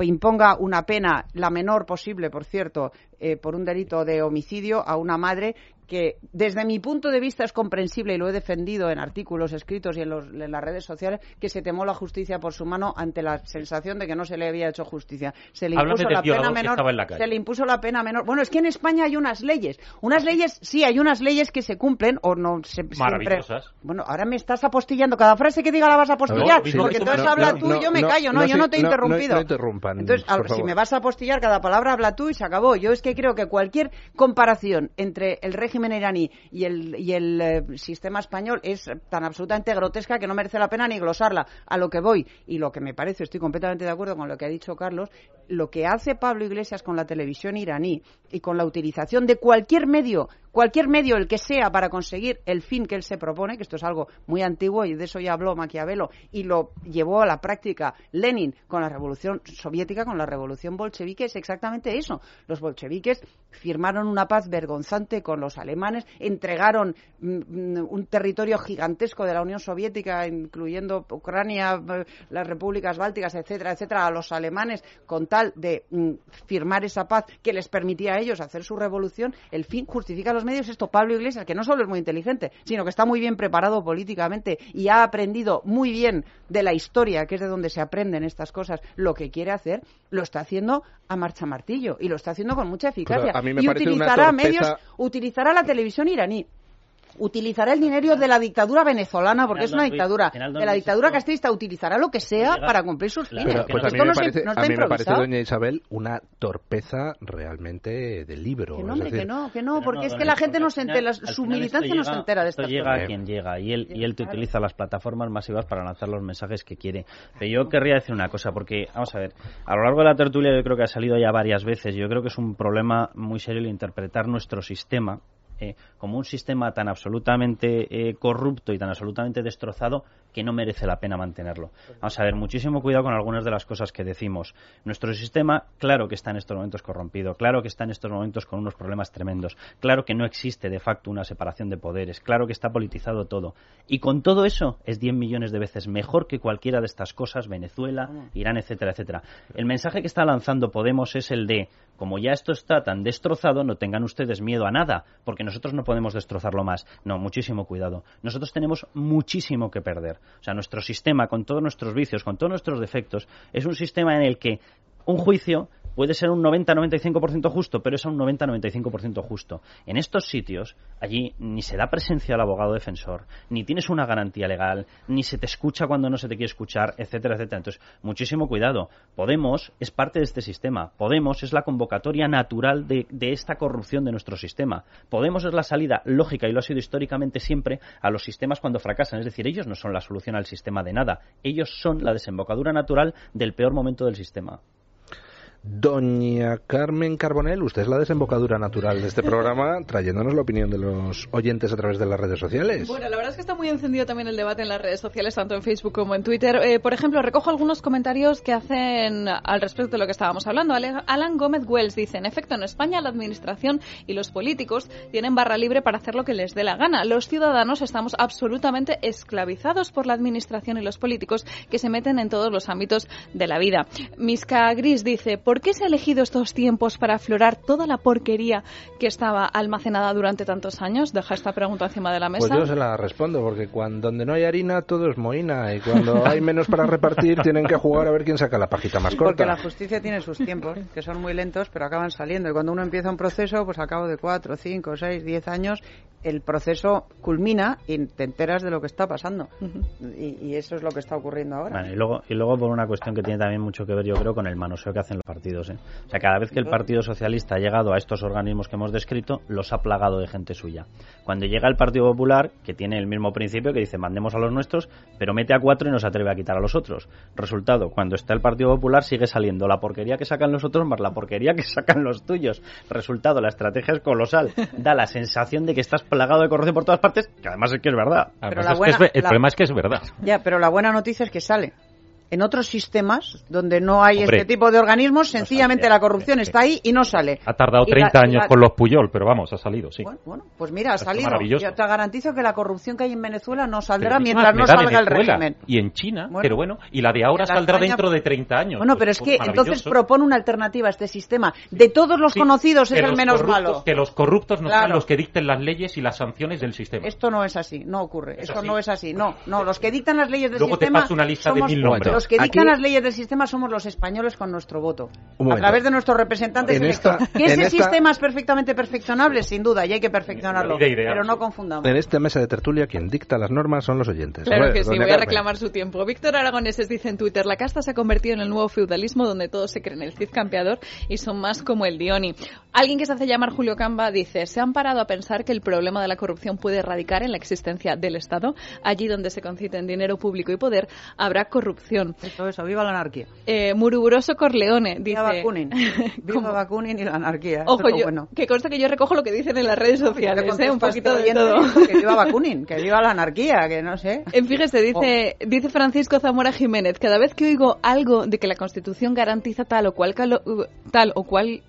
imponga una pena, la menor posible, por cierto, eh, por un delito de homicidio a una madre que, desde mi punto de vista, es comprensible y lo he defendido en artículos escritos y en, los- en las redes sociales, que se temó la justicia por su mano ante la sensación de que no se le había hecho justicia. Se le Háblame impuso la pena menor. la. Se le impuso la pena menor. Bueno, es que en España hay unas leyes. Unas leyes, sí, hay unas leyes que se cumplen o no se siempre. Maravillosas. Bueno, ahora me estás apostillando. Cada frase que diga la vas a apostillar. porque entonces no, habla no, tú y yo me no, callo. No, no, yo sí, no te he no, no, interrumpido. no interrumpan, Entonces, por si favor. me vas a apostillar, cada palabra habla tú y se acabó. Yo es que creo que cualquier comparación entre el régimen iraní y el, y el eh, sistema español es tan absolutamente grotesca que no merece la pena ni glosarla. A lo que voy y lo que me parece, estoy completamente de acuerdo con lo que ha dicho Carlos, lo que hace Pablo Iglesias con la televisión iraní y con la utilización de cualquier medio, cualquier medio, el que sea, para conseguir el fin que él se propone, que esto es algo muy antiguo y de eso ya habló Maquiavelo y lo llevó a la práctica Lenin con la revolución soviética, con la revolución bolchevique, es exactamente eso. Los bolcheviques firmaron una paz vergonzante con los alemanes, entregaron mm, mm, un territorio gigantesco de la Unión Soviética, incluyendo Ucrania, eh, las repúblicas bálticas, etcétera, etcétera, a los alemanes con tal de mm, firmar esa paz que les permitía a ellos hacer su revolución. El fin justifica los medios. Esto Pablo Iglesias, que no solo es muy inteligente, sino que está muy bien preparado políticamente y ha aprendido muy bien de la historia, que es de donde se aprenden estas cosas, lo que quiere hacer, lo está haciendo a marcha martillo y lo está haciendo con mucha eficacia. a mí me y utilizará medios, utilizará la televisión iraní. Utilizará el dinero de la dictadura venezolana, porque es una dictadura. De la dictadura castrista utilizará lo que sea llega- para cumplir sus fines. Pero, pues a mí Esto me no, se- parece, no a mí me parece, improvisado. doña Isabel, una torpeza realmente del libro. Que no, hombre, decir, que no, que no, Pero porque no, es que la gente no se entera, su militancia no se entera de esto estas llega cosas. a quien llega y él, y él te utiliza las plataformas masivas para lanzar los mensajes que quiere. Pero yo querría decir una cosa, porque, vamos a ver, a lo largo de la tertulia yo creo que ha salido ya varias veces, yo creo que es un problema muy serio el interpretar nuestro sistema eh, como un sistema tan absolutamente eh, corrupto y tan absolutamente destrozado que no merece la pena mantenerlo. Vamos a ver, muchísimo cuidado con algunas de las cosas que decimos. Nuestro sistema, claro que está en estos momentos corrompido, claro que está en estos momentos con unos problemas tremendos, claro que no existe de facto una separación de poderes, claro que está politizado todo. Y con todo eso es 10 millones de veces mejor que cualquiera de estas cosas, Venezuela, Irán, etcétera, etcétera. El mensaje que está lanzando Podemos es el de, como ya esto está tan destrozado, no tengan ustedes miedo a nada, porque nosotros no podemos destrozarlo más. No, muchísimo cuidado. Nosotros tenemos muchísimo que perder. O sea, nuestro sistema, con todos nuestros vicios, con todos nuestros defectos, es un sistema en el que un juicio puede ser un 90-95% justo, pero es un 90-95% justo. En estos sitios, allí ni se da presencia al abogado defensor, ni tienes una garantía legal, ni se te escucha cuando no se te quiere escuchar, etcétera, etcétera. Entonces, muchísimo cuidado. Podemos es parte de este sistema. Podemos es la convocatoria natural de, de esta corrupción de nuestro sistema. Podemos es la salida lógica, y lo ha sido históricamente siempre, a los sistemas cuando fracasan. Es decir, ellos no son la solución al sistema de nada. Ellos son la desembocadura natural del peor momento del sistema. Doña Carmen Carbonell, usted es la desembocadura natural de este programa, trayéndonos la opinión de los oyentes a través de las redes sociales. Bueno, la verdad es que está muy encendido también el debate en las redes sociales, tanto en Facebook como en Twitter. Eh, por ejemplo, recojo algunos comentarios que hacen al respecto de lo que estábamos hablando. Alan Gómez Wells dice, en efecto, en España la administración y los políticos tienen barra libre para hacer lo que les dé la gana. Los ciudadanos estamos absolutamente esclavizados por la administración y los políticos que se meten en todos los ámbitos de la vida. Miska Gris dice, ¿por qué se ha elegido estos tiempos para aflorar toda la porquería que estaba almacenada durante tantos años? Deja esta pregunta encima de la mesa. Pues yo se la respondo, porque cuando donde no hay harina todo es moína y cuando hay menos para repartir tienen que jugar a ver quién saca la pajita más Porque corta. la justicia tiene sus tiempos, que son muy lentos, pero acaban saliendo. Y cuando uno empieza un proceso, pues a cabo de cuatro, cinco, seis, diez años, el proceso culmina y te enteras de lo que está pasando. y, y eso es lo que está ocurriendo ahora. Bueno, y luego, y luego por una cuestión que tiene también mucho que ver, yo creo, con el manoseo que hacen los partidos. ¿Eh? O sea, cada vez que el Partido Socialista ha llegado a estos organismos que hemos descrito, los ha plagado de gente suya. Cuando llega el Partido Popular, que tiene el mismo principio, que dice mandemos a los nuestros, pero mete a cuatro y no se atreve a quitar a los otros. Resultado, cuando está el Partido Popular sigue saliendo la porquería que sacan los otros más la porquería que sacan los tuyos. Resultado, la estrategia es colosal. Da la sensación de que estás plagado de corrupción por todas partes, que además es que es verdad. Pero la buena- el la- problema es que es verdad. Ya, pero la buena noticia es que sale. En otros sistemas donde no hay Hombre, este tipo de organismos, sencillamente la corrupción está ahí y no sale. Ha tardado Y la- 30 y años la- con los Puyol, pero vamos, ha salido, sí. Bueno, pues mira, ha salido. Yo te garantizo que la corrupción que hay en Venezuela no saldrá mientras no salga el régimen. Y en China, Bueno. pero bueno, y la de ahora saldrá España- dentro de 30 años. Bueno, Pues, pero es que entonces propone una alternativa a este sistema. De todos los Sí, conocidos es el menos malo. Que los corruptos no Claro. sean los que dicten las leyes y las sanciones del sistema. Esto no es así, no ocurre. ¿Es Esto no es así. No, no, los que dictan las leyes del Luego te sistema paso una lista de mil nombres. Los que dictan las leyes del sistema somos los españoles con nuestro voto. A través de nuestros representantes En electos. esta- que en ese esta- sistema es perfectamente perfeccionable, sin duda, y hay que perfeccionarlo. Pero no confundamos. En esta mesa de tertulia, quien dicta las normas son los oyentes. Claro ver, que sí, voy a reclamar su tiempo. Víctor Aragoneses dice en Twitter, la casta se ha convertido en el nuevo feudalismo donde todos se creen el Cid campeador y son más como el Dioni. Alguien que se hace llamar Julio Camba dice, se han parado a pensar que el problema de la corrupción puede radicar en la existencia del Estado. Allí donde se conciten dinero público y poder, habrá corrupción. Eso, eso, viva la anarquía. Eh, Muruburoso Corleone dice... Viva Bakunin. Viva Bakunin y la anarquía. Ojo, yo, bueno. que consta que yo recojo lo que dicen en las redes sociales, ¿eh? un poquito de todo. Que viva Bakunin, que viva la anarquía, que no sé. Eh, Fíjese, dice, dice Francisco Zamora Jiménez, cada vez que oigo algo de que la Constitución garantiza tal o cual, calo- tal o cual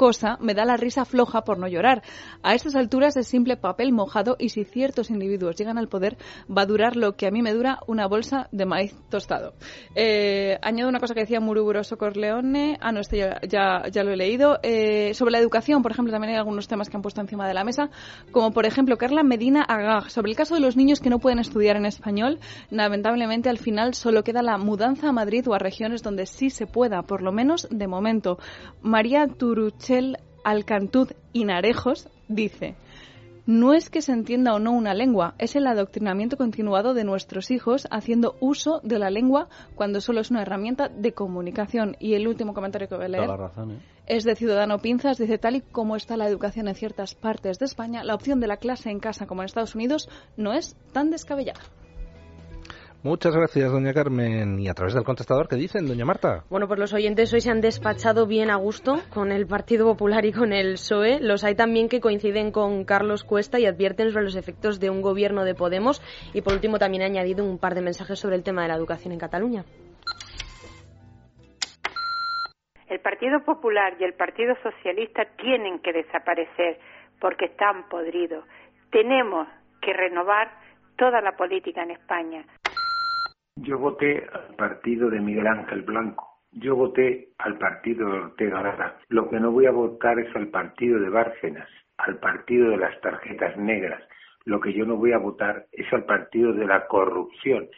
cosa, me da la risa floja por no llorar. A estas alturas es simple papel mojado y si ciertos individuos llegan al poder, va a durar lo que a mí me dura una bolsa de maíz tostado. Eh, añado una cosa que decía Muruburoso Corleone. Ah, no, este ya, ya, lo he leído. Eh, sobre la educación, por ejemplo, también hay algunos temas que han puesto encima de la mesa, como por ejemplo Carla Medina Agag, sobre el caso de los niños que no pueden estudiar en español. Lamentablemente, al final solo queda la mudanza a Madrid o a regiones donde sí se pueda, por lo menos de momento. María Turuchel Alcantuz Inarejos dice. No es que se entienda o no una lengua, es el adoctrinamiento continuado de nuestros hijos haciendo uso de la lengua cuando solo es una herramienta de comunicación. Y el último comentario que voy a leer Toda la razón, ¿eh? es de Ciudadano Pinzas, dice tal y como está la educación en ciertas partes de España, la opción de la clase en casa como en Estados Unidos no es tan descabellada. Muchas gracias, doña Carmen. Y a través del contestador, ¿qué dicen, doña Marta? Bueno, pues los oyentes hoy se han despachado bien a gusto con el Partido Popular y con el PSOE. Los hay también que coinciden con Carlos Cuesta y advierten sobre los efectos de un gobierno de Podemos. Y por último también he añadido un par de mensajes sobre el tema de la educación en Cataluña. El Partido Popular y el Partido Socialista tienen que desaparecer porque están podridos. Tenemos que renovar toda la política en España. Yo voté al partido de Miguel Ángel Blanco. Yo voté al partido de Ortega Lara. Lo que no voy a votar es al partido de Bárcenas, al partido de las tarjetas negras. Lo que yo no voy a votar es al partido de la corrupción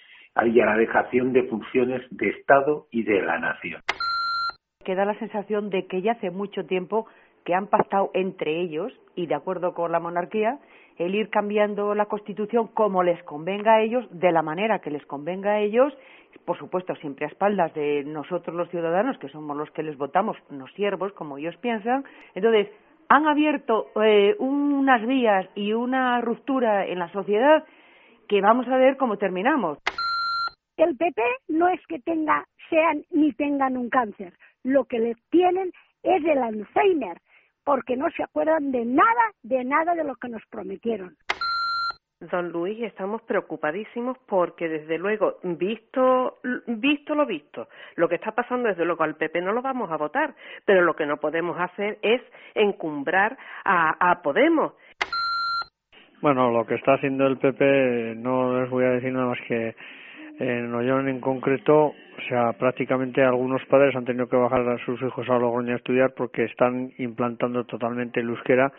y a la dejación de funciones de Estado y de la nación. que da la sensación de que ya hace mucho tiempo que han pactado entre ellos y de acuerdo con la monarquía el ir cambiando la constitución como les convenga a ellos, de la manera que les convenga a ellos, por supuesto siempre a espaldas de nosotros los ciudadanos, que somos los que les votamos, no siervos, como ellos piensan. Entonces, han abierto eh, unas vías y una ruptura en la sociedad que vamos a ver cómo terminamos. El PP no es que tenga, sean ni tengan un cáncer. Lo que les tienen es el Alzheimer, porque no se acuerdan de nada, de nada de lo que nos prometieron. Don Luis, estamos preocupadísimos porque, desde luego, visto, visto lo visto, lo que está pasando, desde luego, al PP no lo vamos a votar, pero lo que no podemos hacer es encumbrar a, a Podemos. Bueno, lo que está haciendo el PP no les voy a decir nada más que en Ollón en concreto, o sea, prácticamente algunos padres han tenido que bajar a sus hijos a Logroño a estudiar porque están implantando totalmente el euskera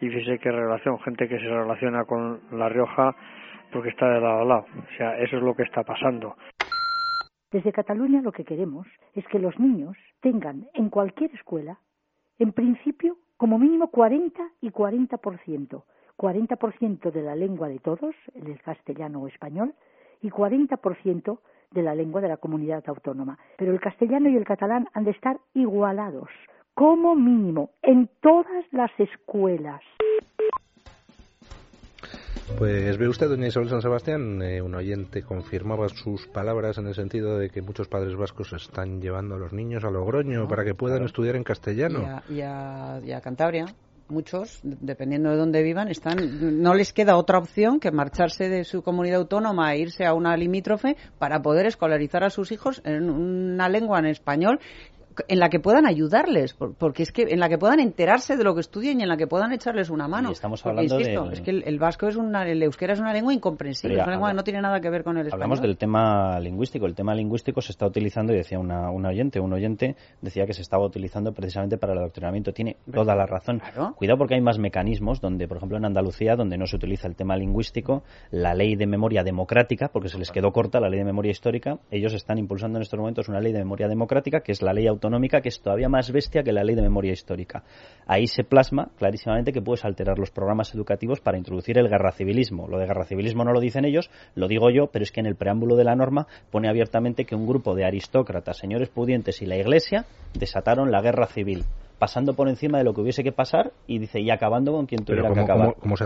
y fíjese qué relación, gente que se relaciona con La Rioja porque está de lado a lado. O sea, eso es lo que está pasando. Desde Cataluña lo que queremos es que los niños tengan en cualquier escuela, en principio, como mínimo 40 y 40%. 40% de la lengua de todos, el castellano o español, y 40% de la lengua de la comunidad autónoma. Pero el castellano y el catalán han de estar igualados, como mínimo, en todas las escuelas. Pues ve usted, doña Isabel San Sebastián, eh, un oyente confirmaba sus palabras en el sentido de que muchos padres vascos están llevando a los niños a Logroño No, para que puedan claro. estudiar en castellano. Y a, y a- y a Cantabria. Muchos, dependiendo de dónde vivan, están, no les queda otra opción que marcharse de su comunidad autónoma e irse a una limítrofe para poder escolarizar a sus hijos en una lengua en español en la que puedan ayudarles, porque es que en la que puedan enterarse de lo que estudian y en la que puedan echarles una mano. estamos hablando insisto, es que el, vasco es una, el euskera es una lengua incomprensible, es una lengua que no tiene nada que ver con el español. Hablamos del tema lingüístico, el tema lingüístico se está utilizando y decía una, oyente, un oyente decía que se estaba utilizando precisamente para el adoctrinamiento, tiene toda la razón. Cuidado porque hay más mecanismos donde, por ejemplo, en Andalucía, donde no se utiliza el tema lingüístico, la ley de memoria democrática, porque se les quedó corta la ley de memoria histórica, ellos están impulsando en estos momentos una ley de memoria democrática, que es la ley autonómica que es todavía más bestia que la ley de memoria histórica. Ahí se plasma clarísimamente que puedes alterar los programas educativos para introducir el civilismo. Lo de civilismo no lo dicen ellos, lo digo yo, pero es que en el preámbulo de la norma pone abiertamente que un grupo de aristócratas, señores pudientes y la Iglesia desataron la guerra civil pasando por encima de lo que hubiese que pasar y dice y acabando con quien tuviera que acabar. ¿cómo,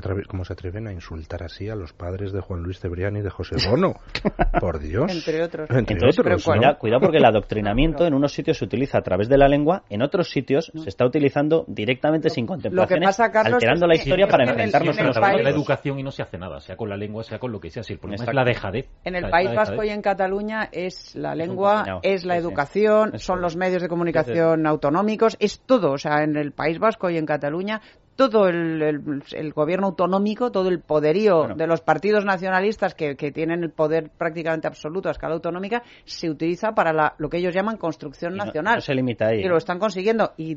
se atreven a insultar así a los padres de Juan Luis Cebrián y de José Bono? por Dios. Entre otros. Entre otros cuidado, porque el adoctrinamiento en unos sitios se utiliza a través de la lengua, en otros sitios se está utilizando directamente sin contemplaciones, alterando la historia para enfrentarnos a la educación y no se hace nada, sea con la lengua, sea con lo que sea. Si el problema es la dejadez. En el País Vasco y en Cataluña es la lengua, es la educación, son los medios de comunicación autonómicos, es todo o sea, en el País Vasco y en Cataluña todo el, gobierno autonómico, todo el poderío de los partidos nacionalistas que, tienen el poder prácticamente absoluto a escala autonómica se utiliza para lo que ellos llaman construcción nacional. se limita ahí. Y lo están consiguiendo. Y,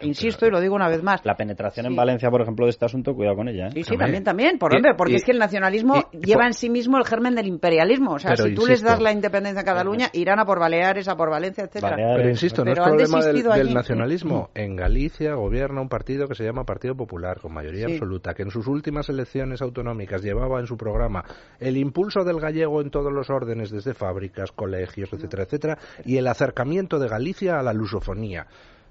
insisto y lo digo una vez más. La penetración en Valencia, por ejemplo, de este asunto, cuidado con ella. ¿eh? Sí, sí, también, también. Por, hombre, porque es que el nacionalismo lleva en sí mismo el germen del imperialismo. O sea, si tú les das la independencia a Cataluña, irán a por Baleares, a por Valencia, etcétera. Pero insisto, no es problema del, nacionalismo. En Galicia gobierna un partido que se llama Partido Popular con mayoría absoluta, que en sus últimas elecciones autonómicas llevaba en su programa el impulso del gallego en todos los órdenes, desde fábricas, colegios, etcétera, etcétera, y el acercamiento de Galicia a la lusofonía.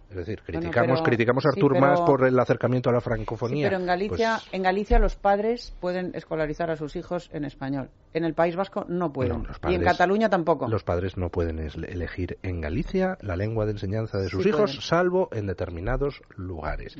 Es decir, criticamos, criticamos a Artur más por el acercamiento a la francofonía. pero en Galicia, pues en Galicia los padres pueden escolarizar a sus hijos en español. En el País Vasco no pueden. y en Cataluña tampoco. Los padres no pueden elegir en Galicia la lengua de enseñanza de sus hijos, salvo en determinados lugares.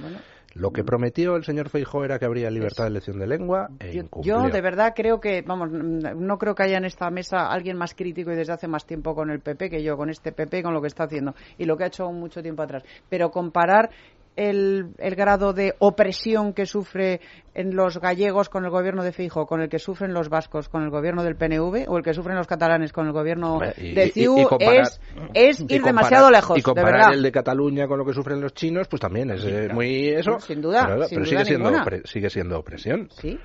Lo que prometió el señor Feijóo era que habría libertad de elección de lengua e yo, de verdad creo que, vamos, no creo que haya en esta mesa alguien más crítico y desde hace más tiempo con el PP que yo, con este PP, con lo que está haciendo y lo que ha hecho mucho tiempo atrás. Pero comparar el, el, grado de opresión que sufre en los gallegos con el gobierno de Fijo, con el que sufren los vascos con el gobierno del PNV o el que sufren los catalanes con el gobierno de CIU es, es ir demasiado lejos. Y comparar el de Cataluña con lo que sufren los chinos, pues también es eh, muy eso. sin duda. Pero, sigue, siendo sigue siendo opresión. Sí,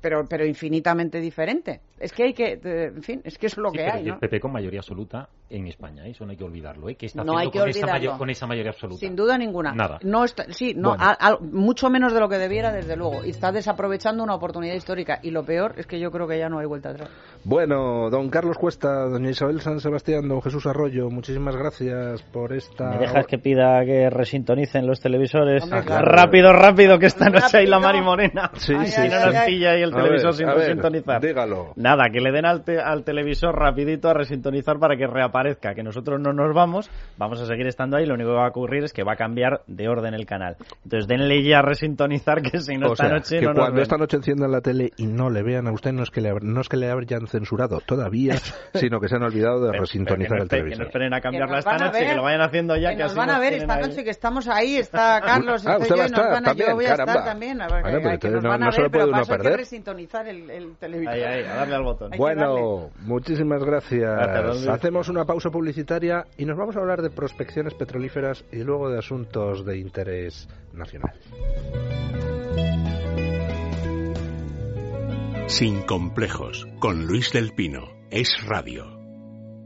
pero, pero infinitamente diferente. Es que hay que, en fin, es que es lo que hay. ¿no? El PP con mayoría absoluta en España, eso no hay que olvidarlo. ¿eh? está no hay que con, esa con esa mayoría absoluta? Sin duda ninguna. Nada. No sí, no, mucho menos de lo que debiera, desde luego. Está desaprovechando una oportunidad histórica. Y lo peor es que yo creo que ya no hay vuelta atrás. Bueno, don Carlos Cuesta, doña Isabel San Sebastián, don Jesús Arroyo, muchísimas gracias por esta. ¿Me dejas que pida que resintonicen los televisores? Rápido, rápido, que esta noche hay la Mari Morena. Sí, sí, sí. y el televisor sin resintonizar. Dígalo. Nada, que le den al, al televisor rapidito a resintonizar para que reaparezca, que nosotros no nos vamos, vamos a seguir estando ahí, lo único que va a ocurrir es que va a cambiar de orden el canal. Entonces denle ya a resintonizar que si no esta noche que cuando esta noche enciendan la tele y no le vean a usted no es que le, no es que le hayan censurado todavía, sino que se han olvidado de resintonizar el televisor. Que no esperen a cambiarla esta noche, que lo vayan haciendo ya. Que, nos van a ver esta noche que estamos ahí, está Carlos, ah, usted yo, nos van a, yo voy a estar también. A ver, bueno, que nos van a ver, pero pasa que resintonizar el, el televisor. Ahí, ahí, a darle al botón. Bueno, muchísimas gracias. Hacemos una pausa publicitaria y nos vamos a hablar de prospecciones petrolíferas y luego de asuntos de interés nacional. Sin complejos, con Luis del Pino, es radio.